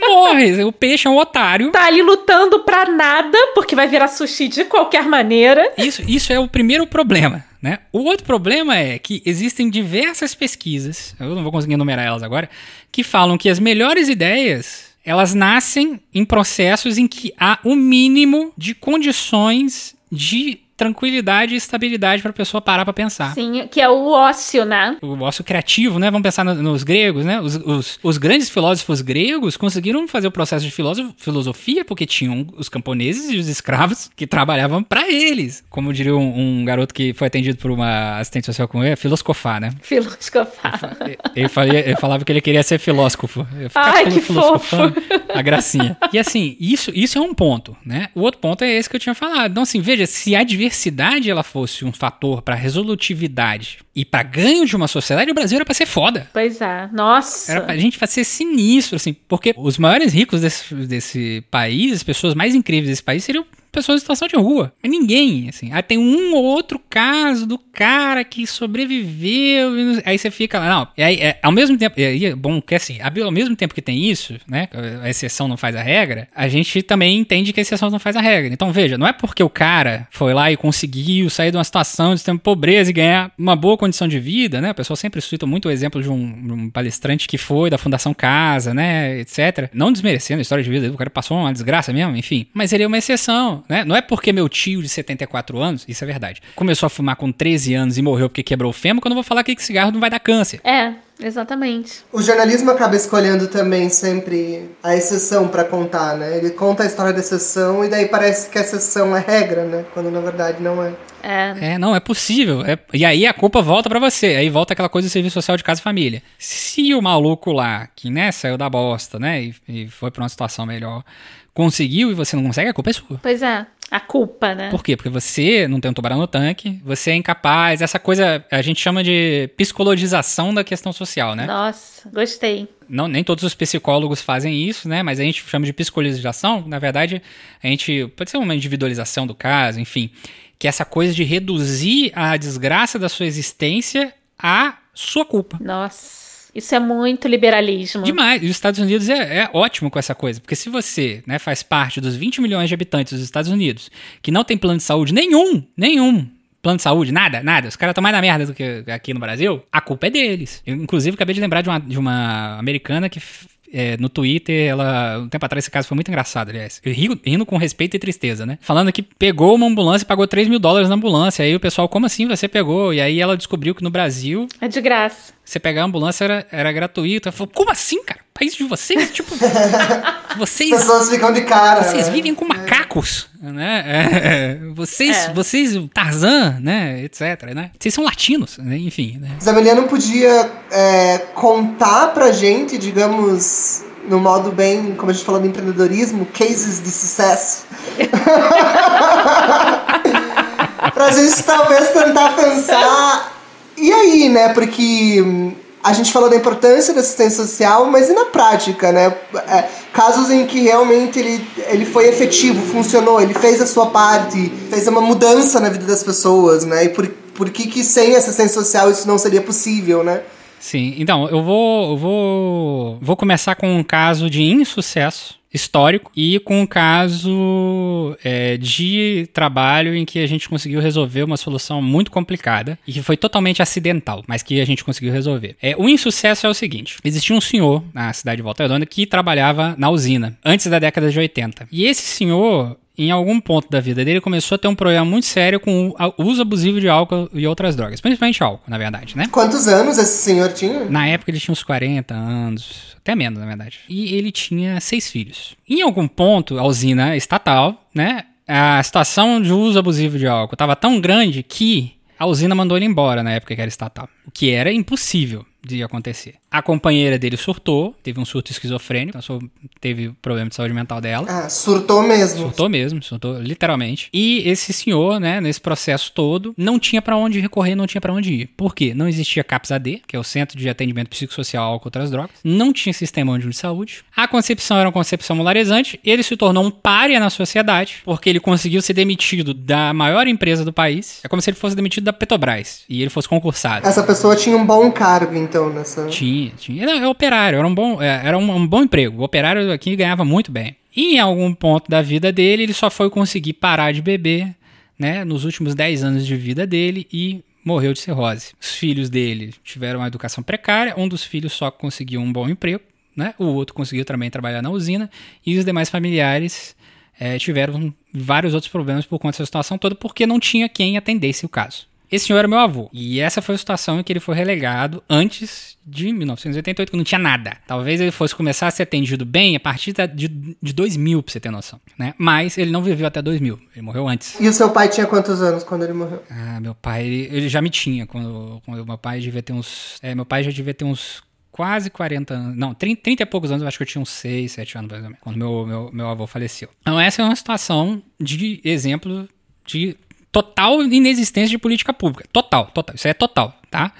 Morre. O peixe é um otário. Tá ali lutando pra nada, porque vai virar sushi de qualquer maneira. Isso, isso é o primeiro problema, né? O outro problema é que existem diversas pesquisas, eu não vou conseguir enumerar elas agora, que falam que as melhores ideias, elas nascem em processos em que há o mínimo de condições de tranquilidade e estabilidade para a pessoa parar para pensar. Sim, que é o ócio, né? O ócio criativo, né? Vamos pensar no- nos gregos, né? Os, os- os grandes filósofos gregos conseguiram fazer o processo de filósofo- filosofia porque tinham os camponeses e os escravos que trabalhavam para eles. Como diria um, um garoto que foi atendido por uma assistente social com ele, é filosofar, né? Filosofar. Ele, falia- ele falava que ele queria ser filósofo. Ai, que filosofando, A gracinha. E assim, isso, isso é um ponto, né? O outro ponto é esse que eu tinha falado. Então, assim, veja, se a diversidade ela fosse um fator para resolutividade e para ganho de uma sociedade, o Brasil era para ser foda. Pois é. Nossa. Era pra gente ser sinistro, assim, porque os maiores ricos desse, desse país, as pessoas mais incríveis desse país seriam pessoas em situação de rua. Ninguém, assim. Aí tem um ou outro caso do cara que sobreviveu. Aí você fica lá, não. E aí, é, ao mesmo tempo, aí bom que assim, ao mesmo tempo que tem isso, né? A exceção não faz a regra, a gente também entende que a exceção não faz a regra. Então veja, não é porque o cara foi lá e conseguiu sair de uma situação de extrema pobreza e ganhar uma boa condição de vida, né? O pessoal sempre cita muito o exemplo de um, um palestrante que foi da Fundação Casa, né? Etc. Não desmerecendo a história de vida o cara passou uma desgraça mesmo, enfim. Mas ele é uma exceção, né? Não é porque meu tio de 74 anos, isso é verdade, começou a fumar com 13 anos e morreu porque quebrou o fêmur, que eu não vou falar que cigarro não vai dar câncer. É, exatamente. O jornalismo acaba escolhendo também sempre a exceção pra contar, né? Ele conta a história da exceção e daí parece que a exceção é regra, né? Quando na verdade não é. É. É, não, é possível. É- e aí a culpa volta pra você. Aí volta aquela coisa do serviço social de casa e família. Se o maluco lá, que né, saiu da bosta, né, e, e foi pra uma situação melhor, conseguiu e você não consegue, a culpa é sua. Pois é. A culpa, né? Por quê? Porque você não tem um tubarão no tanque, você é incapaz, essa coisa a gente chama de psicologização da questão social, né? Nossa, gostei. Não, nem todos os psicólogos fazem isso, né? Mas a gente chama de psicologização. Na verdade, a gente pode ser uma individualização do caso, enfim, que é essa coisa de reduzir a desgraça da sua existência à sua culpa. Nossa. Isso é muito liberalismo. Demais. E os Estados Unidos é, é, ótimo com essa coisa. Porque se você né, faz parte dos 20 milhões de habitantes dos Estados Unidos que não tem plano de saúde nenhum, nenhum, plano de saúde, nada, nada. Os caras estão mais na merda do que aqui no Brasil. A culpa é deles. Eu, inclusive, acabei de lembrar de uma, de uma americana que é, no Twitter, ela. Um tempo atrás, esse caso foi muito engraçado, aliás. Rindo, rindo com respeito e tristeza, né? Falando que pegou uma ambulância e pagou 3 mil dólares na ambulância. Aí o pessoal, como assim você pegou? E aí ela descobriu que no Brasil. É de graça. Você pegar a ambulância era, era gratuito. Ela falou, como assim, cara? País de vocês? Tipo. vocês. As pessoas ficam de cara. Vocês né? vivem com macacos, né? É, vocês, É. vocês, Tarzan, né? Etc, né? Vocês são latinos, né? Enfim, né? Não podia é, contar pra gente, digamos, no modo bem, como a gente falou do empreendedorismo, cases de sucesso. pra gente talvez tentar pensar. E aí, né? Porque hum, a gente falou da importância da assistência social, mas e na prática, né? É, casos em que realmente ele, ele foi efetivo, funcionou, ele fez a sua parte, fez uma mudança na vida das pessoas, né? E por, por que, que sem assistência social isso não seria possível, né? Sim, então, eu vou, eu vou, vou começar com um caso de insucesso histórico e com um caso é, de trabalho em que a gente conseguiu resolver uma solução muito complicada e que foi totalmente acidental, mas que a gente conseguiu resolver. É, o insucesso é o seguinte: existia um senhor na cidade de Volta Redonda que trabalhava na usina antes da década de 80. E esse senhor em algum ponto da vida dele, começou a ter um problema muito sério com o uso abusivo de álcool e outras drogas. Principalmente álcool, na verdade, né? Quantos anos esse senhor tinha? Na época ele tinha uns 40 anos, até menos, na verdade. E ele tinha seis filhos. Em algum ponto, a usina estatal, né? A situação de uso abusivo de álcool estava tão grande que a usina mandou ele embora na época que era estatal. O que era impossível de acontecer. A companheira dele surtou, teve um surto esquizofrênico, então teve problema de saúde mental dela. Ah, surtou mesmo. Surtou mesmo, surtou literalmente. E esse senhor, né, nesse processo todo, não tinha para onde recorrer, não tinha para onde ir. Por quê? Não existia CAPS-AD, que é o Centro de Atendimento Psicossocial ao Álcool e Outras Drogas. Não tinha Sistema Único de Saúde. A concepção era uma concepção molarizante. Ele se tornou um pária na sociedade, porque ele conseguiu ser demitido da maior empresa do país. É como se ele fosse demitido da Petrobras e ele fosse concursado. Essa pessoa tinha um bom cargo, então, nessa... Tinha, tinha. Era, era operário, era um bom, é, era um, um bom emprego. O operário aqui ganhava muito bem. E em algum ponto da vida dele, ele só foi conseguir parar de beber, né, nos últimos 10 anos de vida dele e morreu de cirrose. Os filhos dele tiveram uma educação precária, um dos filhos só conseguiu um bom emprego, né, o outro conseguiu também trabalhar na usina, e os demais familiares é, tiveram vários outros problemas por conta dessa situação toda, porque não tinha quem atendesse o caso. Esse senhor era meu avô. E essa foi a situação em que ele foi relegado antes de 1988, que não tinha nada. Talvez ele fosse começar a ser atendido bem a partir de, de 2000, pra você ter noção. Né? Mas ele não viveu até 2000. Ele morreu antes. E o seu pai tinha quantos anos quando ele morreu? Ah, meu pai, ele, ele já me tinha. Quando, quando meu pai devia ter uns. É, meu pai já devia ter uns quase 40 anos. Não, 30, 30 e poucos anos, eu acho que eu tinha uns 6, 7 anos mais ou menos, quando meu, meu, meu avô faleceu. Então, essa é uma situação de exemplo de total inexistência de política pública. Total, total. Isso é total, tá?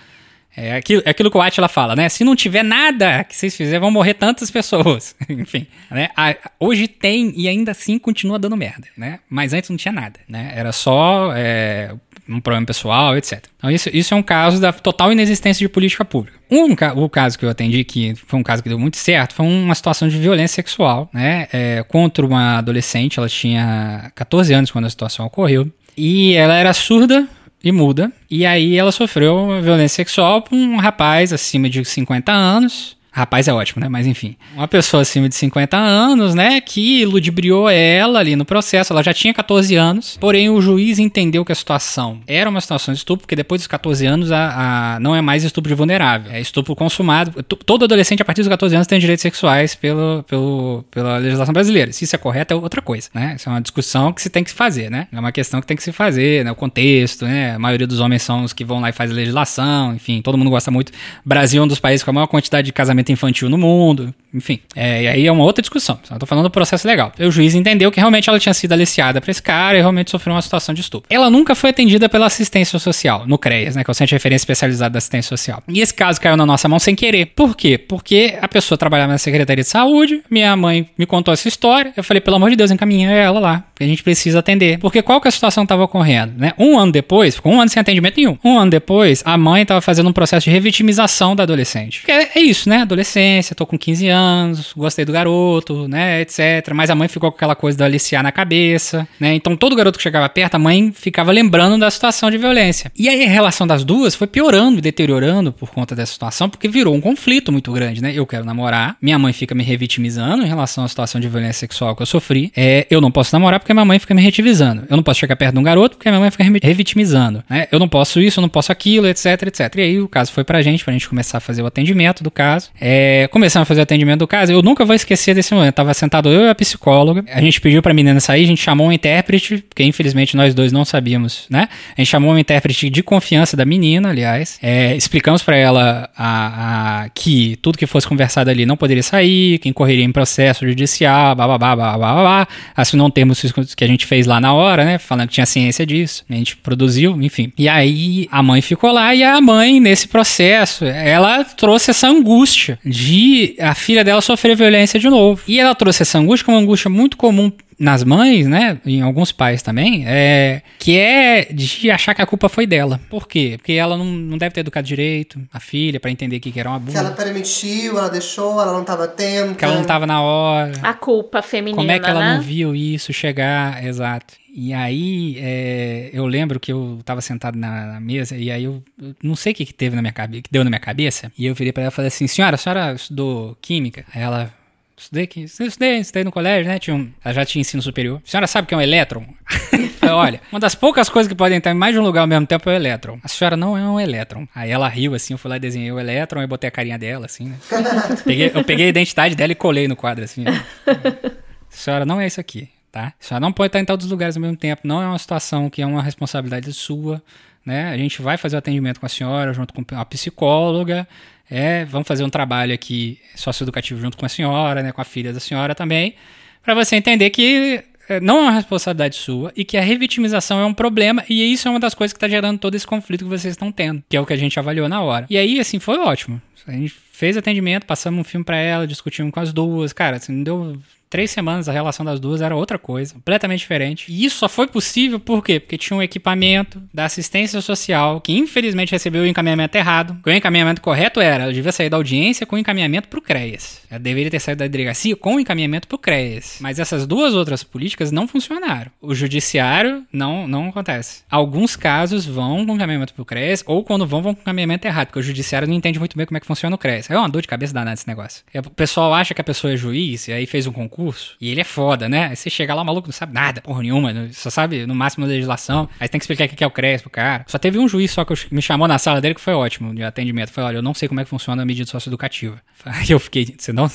É aquilo, é aquilo que o Atila fala, né? Se não tiver nada que vocês fizerem, vão morrer tantas pessoas. Enfim, né? A, hoje tem e ainda assim continua dando merda, né? Mas antes não tinha nada, né? Era só é, um problema pessoal, etc. Então isso, isso é um caso da total inexistência de política pública. Um, o caso que eu atendi, que foi um caso que deu muito certo, foi uma situação de violência sexual, né? É, contra uma adolescente, ela tinha 14 anos quando a situação ocorreu. E ela era surda e muda. E aí ela sofreu violência sexual por um rapaz acima de 50 anos. Rapaz é ótimo, né? Mas enfim. Uma pessoa acima de 50 anos, né? Que ludibriou ela ali no processo. Ela já tinha 14 anos. Porém, o juiz entendeu que a situação era uma situação de estupro, porque depois dos 14 anos a, a não é mais estupro de vulnerável. É estupro consumado. Todo adolescente a partir dos 14 anos tem direitos sexuais pelo, pelo, pela legislação brasileira. Se isso é correto, é outra coisa, né? Isso é uma discussão que se tem que se fazer, né? É uma questão que tem que se fazer, né? O contexto, né? A maioria dos homens são os que vão lá e fazem legislação, enfim, todo mundo gosta muito. Brasil é um dos países com a maior quantidade de casamento infantil no mundo, enfim. É, e aí é uma outra discussão. Eu tô falando do processo legal. O juiz entendeu que realmente ela tinha sido aliciada pra esse cara e realmente sofreu uma situação de estupro. Ela nunca foi atendida pela assistência social, no CREAS, né? Que é o Centro de Referência Especializado da Assistência Social. E esse caso caiu na nossa mão sem querer. Por quê? Porque a pessoa trabalhava na Secretaria de Saúde, minha mãe me contou essa história, eu falei, pelo amor de Deus, encaminha ela lá, que a gente precisa atender. Porque qual que é a situação que estava ocorrendo, né? Um ano depois, ficou um ano sem atendimento nenhum. Um ano depois, a mãe estava fazendo um processo de revitimização da adolescente. É, é, isso, né? Adolescência, tô com 15 anos, gostei do garoto, né, etc. Mas a mãe ficou com aquela coisa do aliciar na cabeça, né? Então todo garoto que chegava perto, a mãe ficava lembrando da situação de violência. E aí a relação das duas foi piorando deteriorando por conta dessa situação, porque virou um conflito muito grande, né? Eu quero namorar, minha mãe fica me revitimizando em relação à situação de violência sexual que eu sofri. É, eu não posso namorar porque minha mãe fica me retivizando. Eu não posso chegar perto de um garoto porque minha mãe fica revitimizando, né? Eu não posso isso, eu não posso aquilo, etc, etc. E aí o caso foi pra gente, pra gente começar a fazer o atendimento do caso. É, começando a fazer o atendimento do caso, eu nunca vou esquecer desse momento. Tava sentado eu e a psicóloga, a gente pediu pra menina sair, a gente chamou um intérprete, porque infelizmente nós dois não sabíamos, né? A gente chamou um intérprete de confiança da menina, aliás. É, explicamos para ela a, a, que tudo que fosse conversado ali não poderia sair, que incorreria em processo judicial, bababá, babá, assinou um termo que a gente fez lá na hora, né? Falando que tinha ciência disso. A gente produziu, enfim. E aí a mãe ficou lá e a mãe, nesse processo, ela trouxe essa angústia de a filha dela sofrer violência de novo. E ela trouxe essa angústia, uma angústia muito comum nas mães, né, em alguns pais também, é que é de achar que a culpa foi dela. Por quê? Porque ela não, não deve ter educado direito a filha para entender que, que era um abuso. Que ela permitiu, ela deixou, ela não estava atenta. Que ela não estava na hora. A culpa feminina, Como é que ela né? não viu isso chegar? Exato. E aí, é, eu lembro que eu tava sentado na, na mesa e aí eu, eu, não sei o que, que teve na minha cabeça, que deu na minha cabeça. E eu virei para ela e falei assim: "Senhora, a senhora estudou química?" Aí ela Estudei, aqui, estudei, estudei no colégio, né? Tinha um, ela já tinha ensino superior. A senhora sabe o que é um elétron? Olha, uma das poucas coisas que podem estar em mais de um lugar ao mesmo tempo é o elétron. A senhora não é um elétron. Aí ela riu assim, eu fui lá e desenhei o elétron e botei a carinha dela, assim, né? peguei, eu peguei a identidade dela e colei no quadro, assim. Né? A senhora não é isso aqui, tá? A senhora não pode estar em todos os lugares ao mesmo tempo. Não é uma situação que é uma responsabilidade sua, né? A gente vai fazer o atendimento com a senhora, junto com a psicóloga. É, vamos fazer um trabalho aqui socioeducativo junto com a senhora, né, com a filha da senhora também, para você entender que não é uma responsabilidade sua e que a revitimização é um problema e isso é uma das coisas que está gerando todo esse conflito que vocês estão tendo, que é o que a gente avaliou na hora. E aí, assim, foi ótimo. A gente fez atendimento, passamos um filme para ela, discutimos com as duas. Cara, assim, deu três semanas a relação das duas era outra coisa, completamente diferente. E isso só foi possível por quê? Porque tinha um equipamento da assistência social que infelizmente recebeu o encaminhamento errado. O encaminhamento correto era, ela devia sair da audiência com encaminhamento pro CREAS. Ela deveria ter saído da delegacia com encaminhamento pro CREAS. Mas essas duas outras políticas não funcionaram. O judiciário não, não acontece. Alguns casos vão com encaminhamento pro CREAS ou quando vão, vão com encaminhamento errado, porque o judiciário não entende muito bem como é que funciona o CREAS. É uma dor de cabeça danada esse negócio. O pessoal acha que a pessoa é juiz e aí fez um concurso. E ele é foda, né? Aí você chega lá, o maluco não sabe nada, porra nenhuma, só sabe no máximo a legislação. Aí tem que explicar o que é o CRES pro cara. Só teve um juiz só que me chamou na sala dele que foi ótimo de atendimento. Foi, olha, eu não sei como é que funciona a medida socioeducativa. Aí eu fiquei, você não.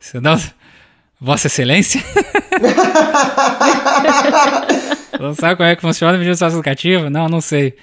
Você não. Vossa Excelência? não sabe como é que funciona a medida socioeducativa? Não, não sei.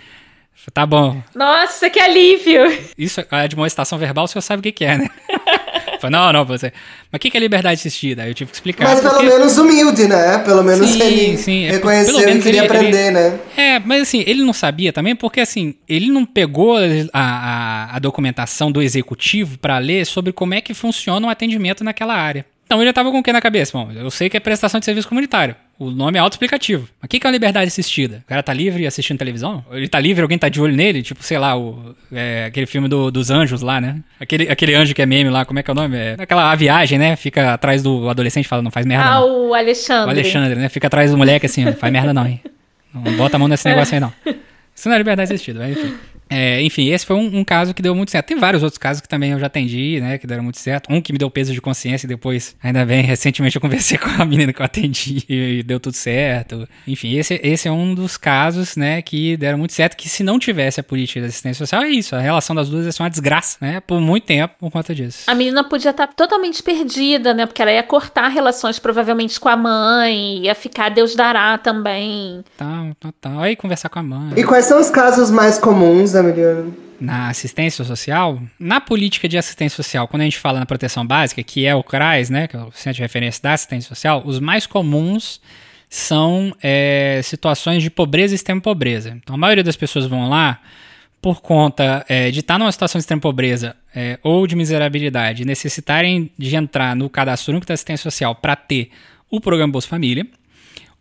Tá bom. Nossa, que alívio! Isso, a admoestação verbal, o senhor sabe o que, que é, né? não, não, você. Mas o que, que é liberdade assistida? Aí eu tive que explicar. Mas porque... pelo menos humilde, né? Pelo menos sim, ele sim. reconheceu é, que queria ele, aprender, ele... né? É, mas assim, ele não sabia também, porque assim, ele não pegou a, a, a documentação do executivo para ler sobre como é que funciona o atendimento naquela área. Então ele já tava com o que na cabeça? Bom, eu sei que é prestação de serviço comunitário. O nome é autoexplicativo. Mas o que, que é uma liberdade assistida? O cara tá livre assistindo televisão? Ele tá livre, alguém tá de olho nele? Tipo, sei lá, o, é, aquele filme do, dos anjos lá, né? Aquele, aquele anjo que é meme lá, como é que é o nome? É, aquela a viagem, né? Fica atrás do adolescente e fala, não faz merda ah, não. o Alexandre. O Alexandre, né? Fica atrás do moleque assim, não faz merda não, hein? Não bota a mão nesse negócio aí não. Isso não é liberdade assistida, mas enfim. É, enfim, esse foi um, um, caso que deu muito certo. Tem vários outros casos que também eu já atendi, né? Que deram muito certo. Um que me deu peso de consciência e depois, ainda bem, recentemente eu conversei com a menina que eu atendi e deu tudo certo. Enfim, esse, esse é um dos casos, né? Que deram muito certo. Que se não tivesse a política de assistência social, é isso. A relação das duas ia ser uma desgraça, né? Por muito tempo, por conta disso. A menina podia estar totalmente perdida, né? Porque ela ia cortar relações provavelmente com a mãe, ia ficar Deus dará também. Tá, tá, tá. Aí conversar com a mãe. E quais são os casos mais comuns, Emiliano? na assistência social, na política de assistência social, quando a gente fala na proteção básica, que é o CRAS, né, que é o Centro de Referência da Assistência Social, os mais comuns são é, situações de pobreza e extrema pobreza. Então, a maioria das pessoas vão lá por conta é, de estar numa situação de extrema pobreza é, ou de miserabilidade, necessitarem de entrar no cadastro único da assistência social para ter o programa Bolsa Família,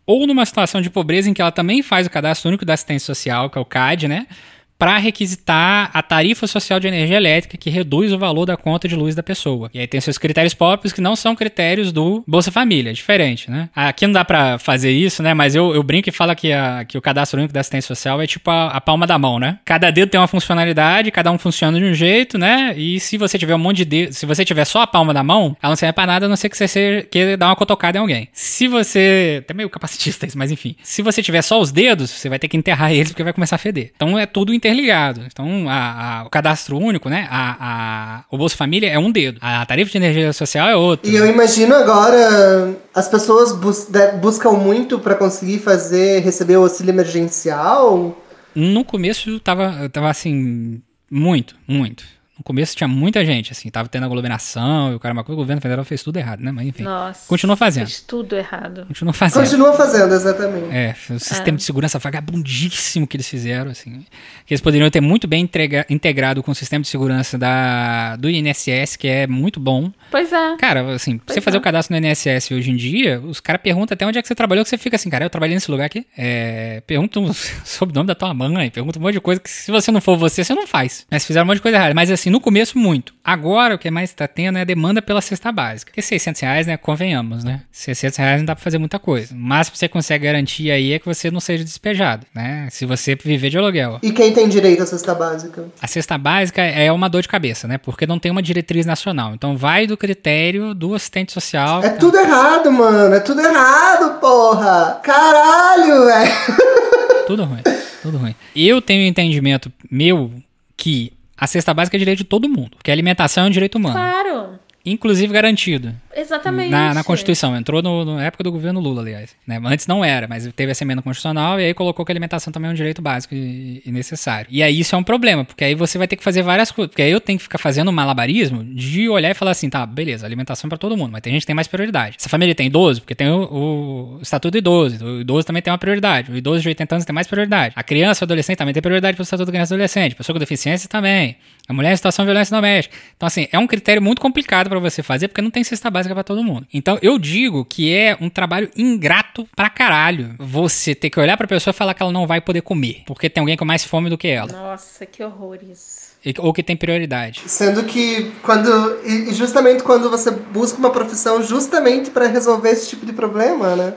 ou numa situação de pobreza em que ela também faz o cadastro único da assistência social, que é o CAD, né? Para requisitar a tarifa social de energia elétrica que reduz o valor da conta de luz da pessoa. E aí tem seus critérios próprios que não são critérios do Bolsa Família, é diferente, né? Aqui não dá para fazer isso, né? Mas eu, eu brinco e falo que, a, que o cadastro único da assistência social é tipo a, a, palma da mão, né? Cada dedo tem uma funcionalidade, cada um funciona de um jeito, né? E se você tiver um monte de dedo, se você tiver só a palma da mão, ela não serve pra nada a não ser que você queira dar uma cotocada em alguém. Se você. Até meio capacitista isso, mas enfim. Se você tiver só os dedos, você vai ter que enterrar eles porque vai começar a feder. Então é tudo interligado. Então, a, a, o cadastro único, né? A, o Bolsa Família é um dedo. A tarifa de energia social é outro. E eu imagino agora as pessoas bus buscam muito para conseguir fazer, receber o auxílio emergencial. No começo tava, tava assim, muito, muito. No começo tinha muita gente, assim, tava tendo aglomeração e o cara, uma coisa, o governo federal fez tudo errado, né? Mas enfim. Nossa. Continua fazendo. Fez tudo errado. Continua fazendo. Continua fazendo, exatamente. É, o sistema é. de segurança vagabundíssimo que eles fizeram, assim. Que eles poderiam ter muito bem entrega, integrado com o sistema de segurança da, do INSS, que é muito bom. Pois é. Cara, assim, pois você fazer é. o cadastro no INSS hoje em dia, os caras perguntam até onde é que você trabalhou, que você fica assim, cara, eu trabalhei nesse lugar aqui. É, perguntam sobre o nome da tua mãe, perguntam um monte de coisa que se você não for você, você não faz. Mas fizeram um monte de coisa errada. Mas assim, no começo, muito. Agora, o que mais está tendo é a demanda pela cesta básica. Porque 600 reais, né, convenhamos, né? 600 reais não dá pra fazer muita coisa. Mas você consegue garantir aí é que você não seja despejado, né? Se você viver de aluguel. E quem tem direito à cesta básica? A cesta básica é uma dor de cabeça, né? Porque não tem uma diretriz nacional. Então vai do critério do assistente social. É tudo errado, mano. É tudo errado, porra. Caralho, velho. Tudo ruim. Tudo ruim. Eu tenho um entendimento meu que a cesta básica é direito de todo mundo, porque a alimentação é um direito humano. Claro. Inclusive garantido. Exatamente. Na, na Constituição. Entrou no, na época do governo Lula, aliás. Né? Antes não era, mas teve essa emenda constitucional e aí colocou que a alimentação também é um direito básico e, e, necessário. E aí isso é um problema, porque aí você vai ter que fazer várias coisas. Porque aí eu tenho que ficar fazendo malabarismo de olhar e falar assim, tá, beleza, alimentação para todo mundo, mas tem gente que tem mais prioridade. Essa família tem idoso, porque tem o, o estatuto do idoso. O idoso também tem uma prioridade. O idoso de 80 anos tem mais prioridade. A criança o adolescente também tem prioridade para o estatuto da criança e adolescente. Pessoa com deficiência também. A mulher em situação de violência doméstica. Então, assim, é um critério muito complicado para você fazer, porque não tem cesta básica para todo mundo. Então, eu digo que é um trabalho ingrato pra caralho você ter que olhar pra pessoa e falar que ela não vai poder comer, porque tem alguém com mais fome do que ela. Nossa, que horror isso. Ou que tem prioridade. Sendo que quando. E justamente quando você busca uma profissão justamente para resolver esse tipo de problema, né?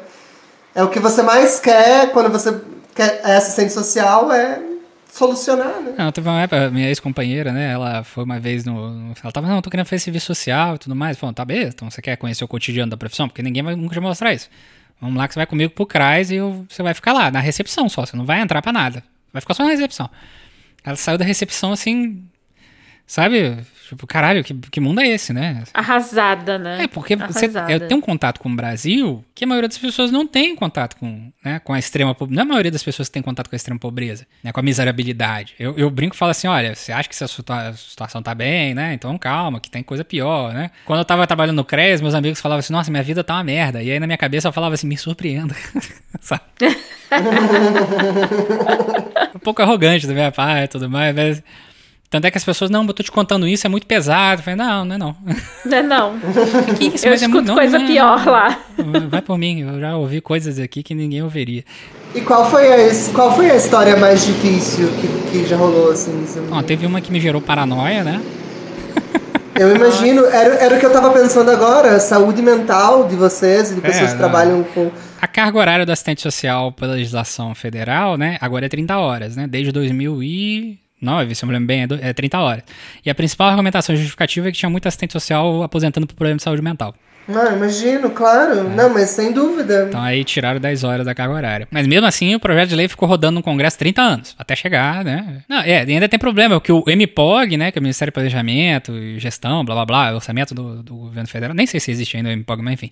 É o que você mais quer quando você quer é assistente social, é solucionar, né? Não, teve uma época, minha ex-companheira, né? Ela foi uma vez no, no. Ela tava, não, tô querendo fazer serviço social e tudo mais. Falou, tá beleza, então você quer conhecer o cotidiano da profissão? Porque ninguém vai nunca te mostrar isso. Vamos lá que você vai comigo pro CRAS e eu, você vai ficar lá, na recepção só. Você não vai entrar pra nada. Vai ficar só na recepção. Ela saiu da recepção assim. Sabe? Tipo, caralho, que, que mundo é esse, né? Arrasada, né? É, porque você é, tem um contato com o Brasil que a maioria das pessoas não tem contato com, né, com a extrema pobreza. Não é a maioria das pessoas que tem contato com a extrema pobreza, né, com a miserabilidade. Eu, eu brinco e falo assim: olha, você acha que essa situação tá bem, né? Então calma, que tem coisa pior, né? Quando eu tava trabalhando no CRES, meus amigos falavam assim: nossa, minha vida tá uma merda. E aí na minha cabeça eu falava assim: me surpreenda. Sabe? um pouco arrogante da minha parte e tudo mais, mas. Tanto é que as pessoas, não, eu tô te contando isso, é muito pesado. Eu falei, não, não é não. Não é não. que isso, eu é escuto é muito, coisa não, pior não, lá. Vai por mim, eu já ouvi coisas aqui que ninguém ouviria. E qual foi a, qual foi a história mais difícil que, que já rolou, assim? Bom, teve uma que me gerou paranoia, né? Eu imagino, era, era o que eu tava pensando agora, saúde mental de vocês, de pessoas é, que trabalham com... A carga horária do assistente social pela legislação federal, né, agora é 30 horas, né, desde 2000 e... 9, se eu me lembro bem, é 30 horas. E a principal argumentação justificativa é que tinha muito assistente social aposentando por problema de saúde mental. Ah, imagino, claro. Não, mas sem dúvida. Então aí tiraram 10 horas da carga horária. Mas mesmo assim, o projeto de lei ficou rodando no Congresso 30 anos, até chegar, né? Não, é, ainda tem problema, porque o MPOG, né, que é o Ministério do Planejamento e Gestão, blá blá blá, orçamento do, do governo federal, nem sei se existe ainda o MPOG, mas enfim.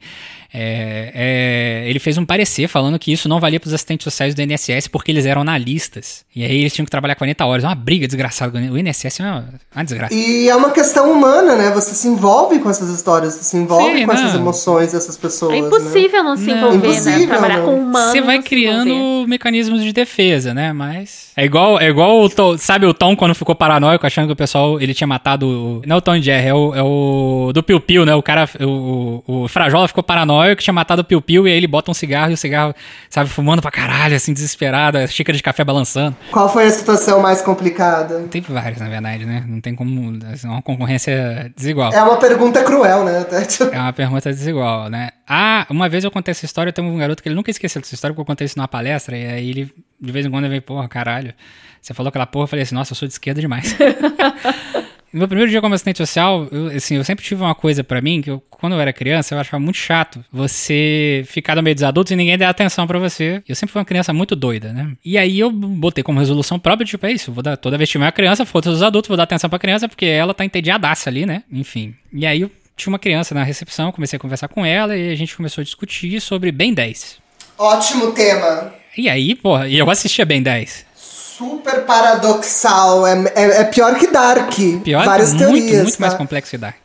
É, é, ele fez um parecer falando que isso não valia para os assistentes sociais do INSS porque eles eram analistas. E aí eles tinham que trabalhar 40 horas. É uma briga desgraçada. O INSS é uma, uma desgraça. E é uma questão humana, né? Você se envolve com essas histórias, você se envolve Sim, com não. essas emoções dessas pessoas. É né? impossível não se Não. envolver, né? Impossível, Trabalhar não. com humanos. Você vai criando mecanismos de defesa, né? Mas. É igual, é igual o Tom, sabe o Tom quando ficou paranoico, achando que o pessoal ele tinha matado. o- Não é o Tom Jerry, é o, é o do Piu Piu, né? O cara, o, o, o Frajola ficou paranoico, tinha matado o Piu Piu, e aí ele bota um cigarro e o cigarro, sabe, fumando pra caralho, assim, desesperado, a xícara de café balançando. Qual foi a situação mais complicada? Tem vários, na verdade, né? Não tem como. É uma concorrência desigual. É uma pergunta cruel, né? Até, É uma pergunta desigual, né? Ah, uma vez eu contei essa história, tem um garoto que ele nunca esqueceu dessa história, porque eu contei isso numa palestra, e aí ele, de vez em quando, ele vem, porra, caralho. Você falou aquela porra, eu falei assim, nossa, eu sou de esquerda demais. No meu primeiro dia como assistente social, eu, assim, eu sempre tive uma coisa pra mim, que eu, quando eu era criança, eu achava muito chato você ficar no meio dos adultos e ninguém der atenção pra você. Eu sempre fui uma criança muito doida, né? E aí eu botei como resolução própria, tipo, é isso, vou dar, toda vez que tiver uma criança, foda-se os adultos, vou dar atenção pra criança, porque ela tá entediadaça ali, né? Enfim. E aí eu tinha uma criança na recepção, comecei a conversar com ela e a gente começou a discutir sobre Ben 10. ótimo tema. E aí, porra, e eu assistia Ben 10. Super paradoxal. É, é, é pior que Dark. Pior, Várias muito, teorias. muito mais tá? complexo que Dark.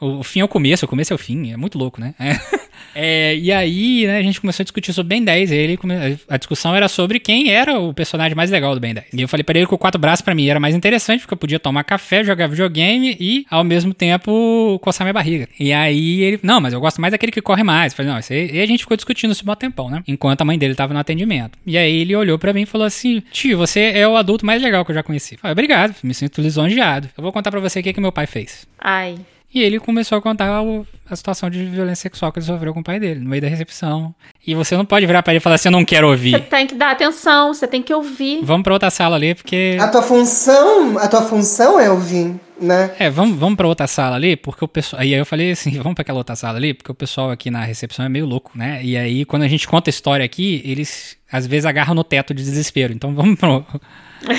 O, fim é o começo, o começo é o fim, é muito louco, né? É. É, e aí, né, a gente começou a discutir sobre Ben 10. E ele come- a discussão era sobre quem era o personagem mais legal do Ben 10. E eu falei pra ele que o quatro braços pra mim era mais interessante, porque eu podia tomar café, jogar videogame e, ao mesmo tempo, coçar minha barriga. E aí ele, não, mas eu gosto mais daquele que corre mais. Eu falei, não, aí. E a gente ficou discutindo isso um tempão, né? Enquanto a mãe dele tava no atendimento. E aí ele olhou pra mim e falou assim: Tio, você é o adulto mais legal que eu já conheci. Eu falei, obrigado, me sinto lisonjeado. Eu vou contar pra você o que, que meu pai fez. Ai. E ele começou a contar o- a situação de violência sexual que ele sofreu com o pai dele, no meio da recepção. E você não pode virar pra ele e falar assim, eu não quero Você ouvir. tem que dar atenção, você tem que ouvir. Vamos pra outra sala ali, porque... A tua função, a tua função é ouvir, né? É, vamos, vamos pra outra sala ali, porque o pessoal... Aí eu falei assim, vamos pra aquela outra sala ali, porque o pessoal aqui na recepção é meio louco, né? E aí, quando a gente conta a história aqui, eles às vezes agarram no teto de desespero. Então vamos pro...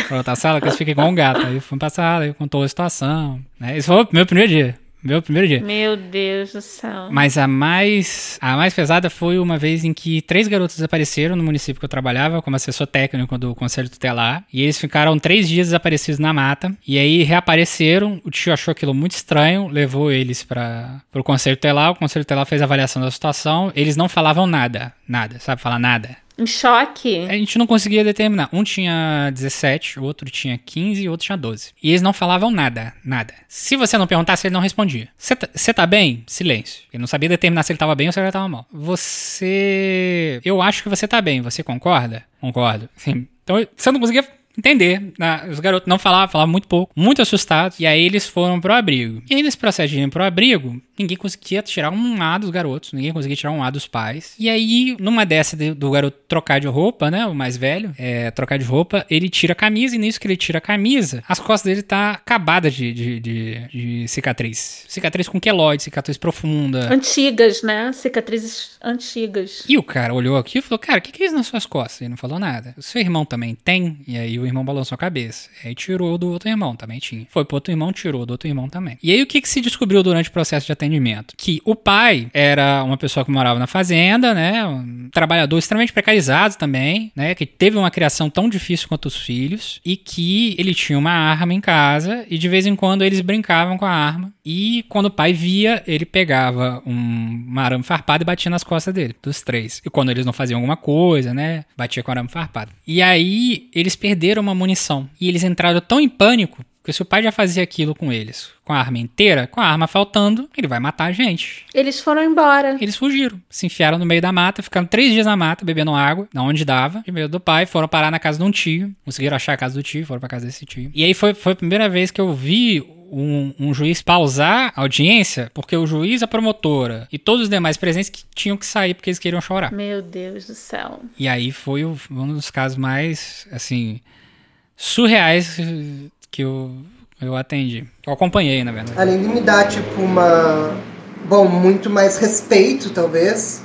pra outra sala, que eles ficam igual um gato. Aí fomos pra sala, ele contou a situação, né? Esse foi o meu primeiro dia. Meu primeiro dia. Meu Deus do céu. Mas a mais, a mais pesada foi uma vez em que três garotos desapareceram no município que eu trabalhava como assessor técnico do Conselho Tutelar. E eles ficaram três dias desaparecidos na mata. E aí reapareceram. O tio achou aquilo muito estranho, levou eles para o Conselho Tutelar. O Conselho Tutelar fez a avaliação da situação. Eles não falavam nada. Nada, sabe falar nada. Em choque? A gente não conseguia determinar. Um tinha 17, o outro tinha 15 e o outro tinha 12. E eles não falavam nada, nada. Se você não perguntasse, ele não respondia. Você tá, tá bem? Silêncio. Ele não sabia determinar se ele tava bem ou se ele tava mal. Você. Eu acho que você tá bem, você concorda? Concordo. Sim. Então você não conseguia entender. né? Os garotos não falavam, falavam muito pouco, muito assustados. E aí eles foram pro abrigo. E aí nesse processo de ir pro abrigo, ninguém conseguia tirar um A dos garotos, ninguém conseguia tirar um A dos pais. E aí, numa dessa de- do garoto trocar de roupa, né, o mais velho, é, trocar de roupa, ele tira a camisa e nisso que ele tira a camisa, as costas dele tá acabada de, de, de- de cicatriz. Cicatriz com queloide, cicatriz profunda. Antigas, né? Cicatrizes antigas. E o cara olhou aqui e falou, cara, o que, que é isso nas suas costas? Ele não falou nada. O seu irmão também tem? E aí o irmão balançou a cabeça. Aí tirou do outro irmão, também tinha. Foi pro outro irmão, tirou do outro irmão também. E aí o que, que se descobriu durante o processo de atendimento? Que o pai era uma pessoa que morava na fazenda, né? Um trabalhador extremamente precarizado também, né? Que teve uma criação tão difícil quanto os filhos. E que ele tinha uma arma em casa e de vez em quando eles brincavam com a arma. E quando o pai via, ele pegava um, arame farpada e batia nas costas dele, dos três. E quando eles não faziam alguma coisa, né? Batia com arame farpado. E aí eles perderam uma munição. E eles entraram tão em pânico. Porque se o pai já fazia aquilo com eles, com a arma inteira, com a arma faltando, ele vai matar a gente. Eles foram embora. Eles fugiram, se enfiaram no meio da mata, ficaram três dias na mata, bebendo água, da onde dava, de medo do pai, foram parar na casa de um tio, conseguiram achar a casa do tio, foram pra casa desse tio. E aí foi, foi a primeira vez que eu vi um, um juiz pausar a audiência, porque o juiz, a promotora e todos os demais presentes que tinham que sair porque eles queriam chorar. Meu Deus do céu. E aí foi um dos casos mais, assim, surreais que eu, eu atendi. Eu acompanhei, na verdade. Além de me dar, tipo, uma bom, muito mais respeito, talvez,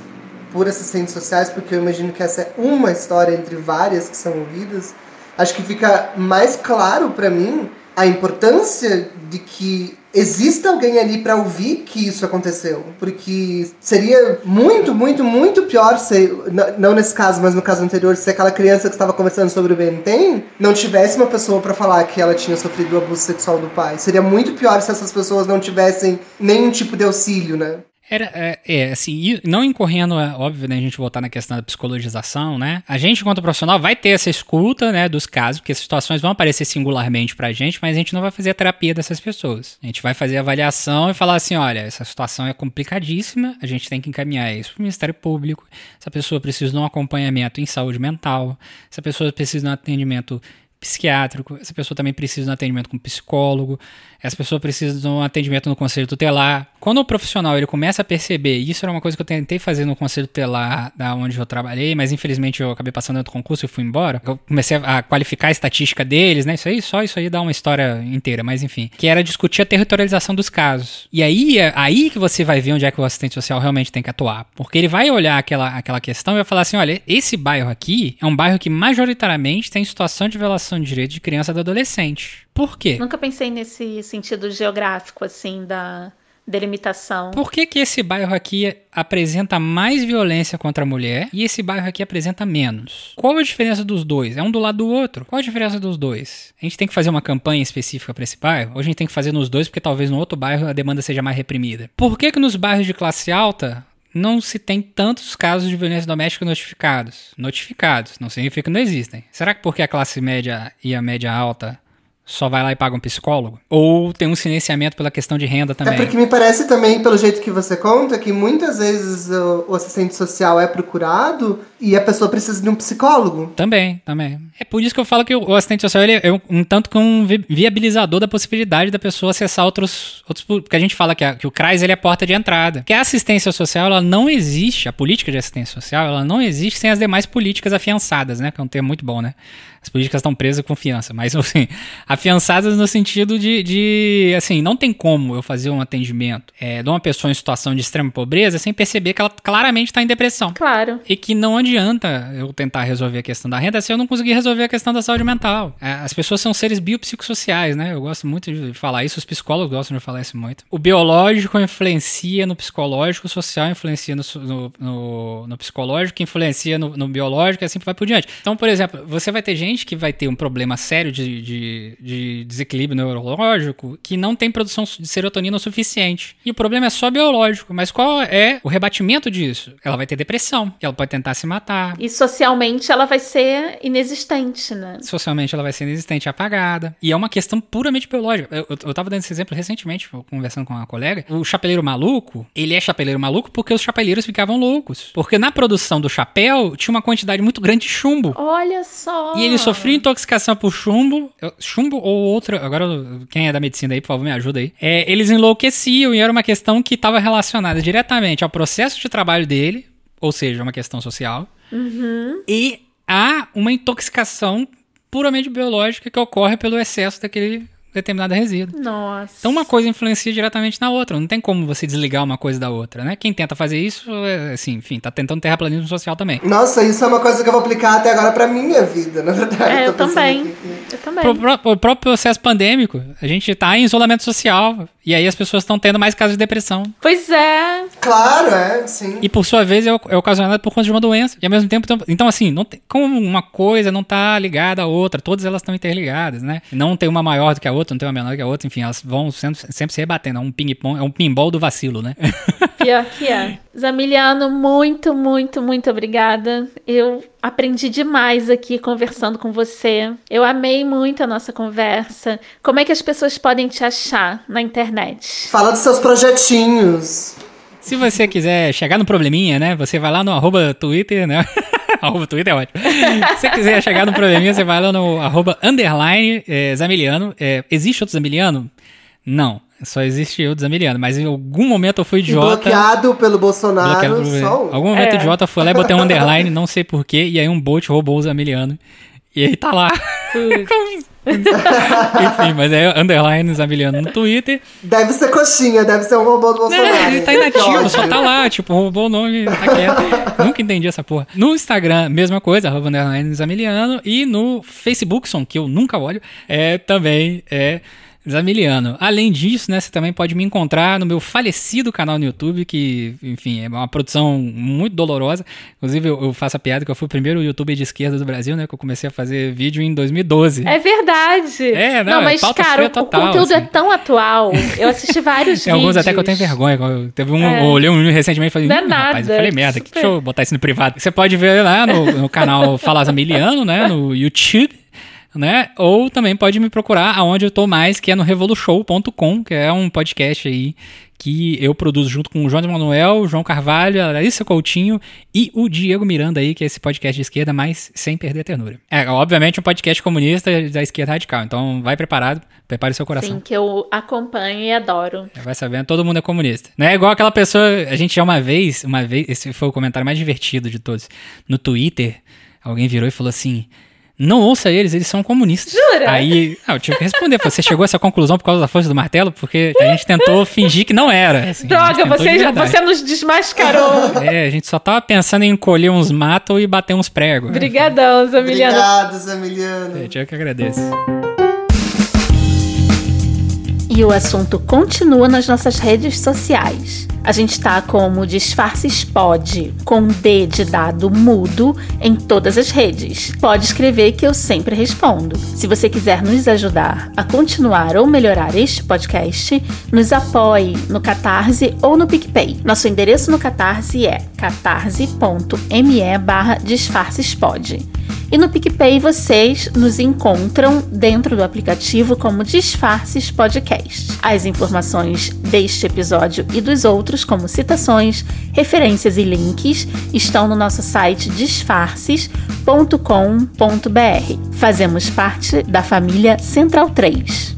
por assistentes sociais, porque eu imagino que essa é uma história entre várias que são ouvidas. Acho que fica mais claro para mim a importância de que exista alguém ali para ouvir que isso aconteceu. Porque seria muito, muito, muito pior se, não nesse caso, mas no caso anterior, se aquela criança que estava conversando sobre o Benten não tivesse uma pessoa para falar que ela tinha sofrido o abuso sexual do pai. Seria muito pior se essas pessoas não tivessem nenhum tipo de auxílio, né? Era, é, é, assim, não incorrendo, é óbvio, né, a gente voltar na questão da psicologização, né? A gente, enquanto profissional, vai ter essa escuta, né, dos casos, porque as situações vão aparecer singularmente pra gente, mas a gente não vai fazer a terapia dessas pessoas. A gente vai fazer a avaliação e falar assim, olha, essa situação é complicadíssima, a gente tem que encaminhar isso pro Ministério Público, essa pessoa precisa de um acompanhamento em saúde mental, essa pessoa precisa de um atendimento psiquiátrico, essa pessoa também precisa de um atendimento com psicólogo, essa pessoa precisa de um atendimento no conselho tutelar. Quando o profissional ele começa a perceber, isso era uma coisa que eu tentei fazer no conselho tutelar da onde eu trabalhei, mas infelizmente eu acabei passando outro concurso e fui embora. Eu comecei a qualificar a estatística deles, né? Isso aí, só isso aí dá uma história inteira, mas enfim, que era discutir a territorialização dos casos. E aí é aí que você vai ver onde é que o assistente social realmente tem que atuar, porque ele vai olhar aquela aquela questão e vai falar assim, olha, esse bairro aqui é um bairro que majoritariamente tem situação de violação de direito de criança e do adolescente. Por quê? Nunca pensei nesse sentido geográfico, assim, da delimitação. Por que, que esse bairro aqui apresenta mais violência contra a mulher e esse bairro aqui apresenta menos? Qual a diferença dos dois? É um do lado do outro. Qual a diferença dos dois? A gente tem que fazer uma campanha específica para esse bairro? Ou a gente tem que fazer nos dois porque talvez no outro bairro a demanda seja mais reprimida? Por que que nos bairros de classe alta não se tem tantos casos de violência doméstica notificados? Notificados, não significa que não existem. Será que porque a classe média e a média alta só vai lá e paga um psicólogo? Ou tem um silenciamento pela questão de renda também? É porque me parece também, pelo jeito que você conta, que muitas vezes o, o assistente social é procurado e a pessoa precisa de um psicólogo. Também, também. É por isso que eu falo que o assistente social ele é um, um tanto que um viabilizador da possibilidade da pessoa acessar outros. outros porque a gente fala que, a, que o CRAS ele é a porta de entrada. Que a assistência social ela não existe, a política de assistência social ela não existe sem as demais políticas afiançadas, né? Que é um termo muito bom, né? As políticas estão presas com fiança, mas assim, afiançadas no sentido de, de assim, não tem como eu fazer um atendimento é, de uma pessoa em situação de extrema pobreza sem perceber que ela claramente está em depressão. Claro. E que não adianta eu tentar resolver a questão da renda se eu não conseguir resolver a questão da saúde mental. É, as pessoas são seres biopsicossociais, né? Eu gosto muito de falar isso, os psicólogos gostam de falar isso muito. O biológico influencia no psicológico, o social influencia no, no, no, no psicológico, influencia no, no biológico e assim vai por diante. Então, por exemplo, você vai ter gente que vai ter um problema sério de, de, de desequilíbrio neurológico que não tem produção de serotonina o suficiente. E o problema é só biológico. Mas qual é o rebatimento disso? Ela vai ter depressão, que ela pode tentar se matar. E socialmente ela vai ser inexistente, né? Socialmente ela vai ser inexistente, apagada. E é uma questão puramente biológica. Eu, eu, eu tava dando esse exemplo recentemente, conversando com uma colega. O chapeleiro maluco, ele é chapeleiro maluco porque os chapeleiros ficavam loucos. Porque na produção do chapéu tinha uma quantidade muito grande de chumbo. Olha só! E ele sofria intoxicação por chumbo. Chumbo ou outra. Agora, quem é da medicina aí, por favor, me ajuda aí. É, eles enlouqueciam e era uma questão que estava relacionada diretamente ao processo de trabalho dele, ou seja, uma questão social, uhum. e a uma intoxicação puramente biológica que ocorre pelo excesso daquele determinado resíduo. Nossa. Então uma coisa influencia diretamente na outra. Não tem como você desligar uma coisa da outra, né? Quem tenta fazer isso, é, assim, enfim, tá tentando terraplanismo social também. Nossa, isso é uma coisa que eu vou aplicar até agora pra minha vida, na verdade. É, eu, eu também. Eu também. Pro, pro, o próprio processo pandêmico, a gente tá em isolamento social. E aí as pessoas estão tendo mais casos de depressão. Pois é. Claro, é, sim. E por sua vez é, é ocasionado por conta de uma doença. E ao mesmo tempo, então, assim, não tem, como uma coisa não tá ligada à outra, todas elas estão interligadas, né? Não tem uma maior do que a outra, não tem uma menor do que a outra, enfim, elas vão sempre, sempre se rebatendo. É um ping-pong, é um pinball do vacilo, né? Pior que é. Zamiliano, muito, muito, muito obrigada. Eu aprendi demais aqui conversando com você. Eu amei muito a nossa conversa. Como é que as pessoas podem te achar na internet? Fala dos seus projetinhos. Se você quiser chegar no probleminha, né? Você vai lá no arroba Twitter, né? arroba Twitter é ótimo. Se você quiser chegar no probleminha, você vai lá no arroba underline é, Zamiliano. É, existe outro Zamiliano? Não. Só existe eu, Zamiliano. Mas em algum momento eu fui idiota. E bloqueado pelo Bolsonaro. Bloqueado Só... Algum momento é. idiota, fui lá e botei um underline, não sei porquê. E aí um bot roubou o Zamiliano. E aí tá lá. Enfim, mas é underline Zamiliano no Twitter. Deve ser coxinha, deve ser um robô do Bolsonaro. É, ele tá inativo, só tá lá, tipo, roubou o nome, tá quieto. Nunca entendi essa porra. No Instagram, mesma coisa, arroba underline Zamiliano. E no Facebook, que eu nunca olho, é também é Zamiliano. Além disso, né, você também pode me encontrar no meu falecido canal no YouTube, que, enfim, é uma produção muito dolorosa. Inclusive, eu, eu faço a piada que eu fui o primeiro youtuber de esquerda do Brasil, né, que eu comecei a fazer vídeo em 2012. É verdade. É, não, não mas, é cara, total, o conteúdo é assim. é tão atual. Eu assisti vários Tem vídeos. alguns até que eu tenho vergonha. Teve um, é. eu olhei um recentemente e falei, não é nada. rapaz, eu falei merda, Super. deixa eu botar isso no privado. Você pode ver lá no, no canal Fala Zamiliano, né, no YouTube né? Ou também pode me procurar aonde eu tô mais, que é no revolution.com, que é um podcast aí que eu produzo junto com o João Manuel, João Carvalho, a Larissa Coutinho e o Diego Miranda aí, que é esse podcast de esquerda, mas sem perder a ternura. É, obviamente um podcast comunista da esquerda radical, então vai preparado, prepare seu coração. Sim, que eu acompanho e adoro. Vai sabendo, todo mundo é comunista. Não é igual aquela pessoa, a gente já uma vez, uma vez, esse foi o comentário mais divertido de todos, no Twitter, alguém virou e falou assim não ouça eles, eles são comunistas. Jura? Aí, não, eu tive que responder. Você chegou a essa conclusão por causa da força do martelo? Porque a gente tentou fingir que não era. Assim, Droga, você, já, você nos desmascarou. É, a gente só tava pensando em encolher uns matos e bater uns pregos. Obrigadão, Zamiliano. Obrigado, Zamiliano. Gente, eu que agradeço. E o assunto continua nas nossas redes sociais. A gente está como Disfarces Pod, com D de dado mudo em todas as redes. Pode escrever que eu sempre respondo. Se você quiser nos ajudar a continuar ou melhorar este podcast, nos apoie no Catarse ou no PicPay. Nosso endereço no Catarse é catarse.me barra disfarcespod. E no PicPay vocês nos encontram dentro do aplicativo como Disfarces Podcast. As informações deste episódio e dos outros, como citações, referências e links, estão no nosso site disfarces.com.br. Fazemos parte da família Central 3.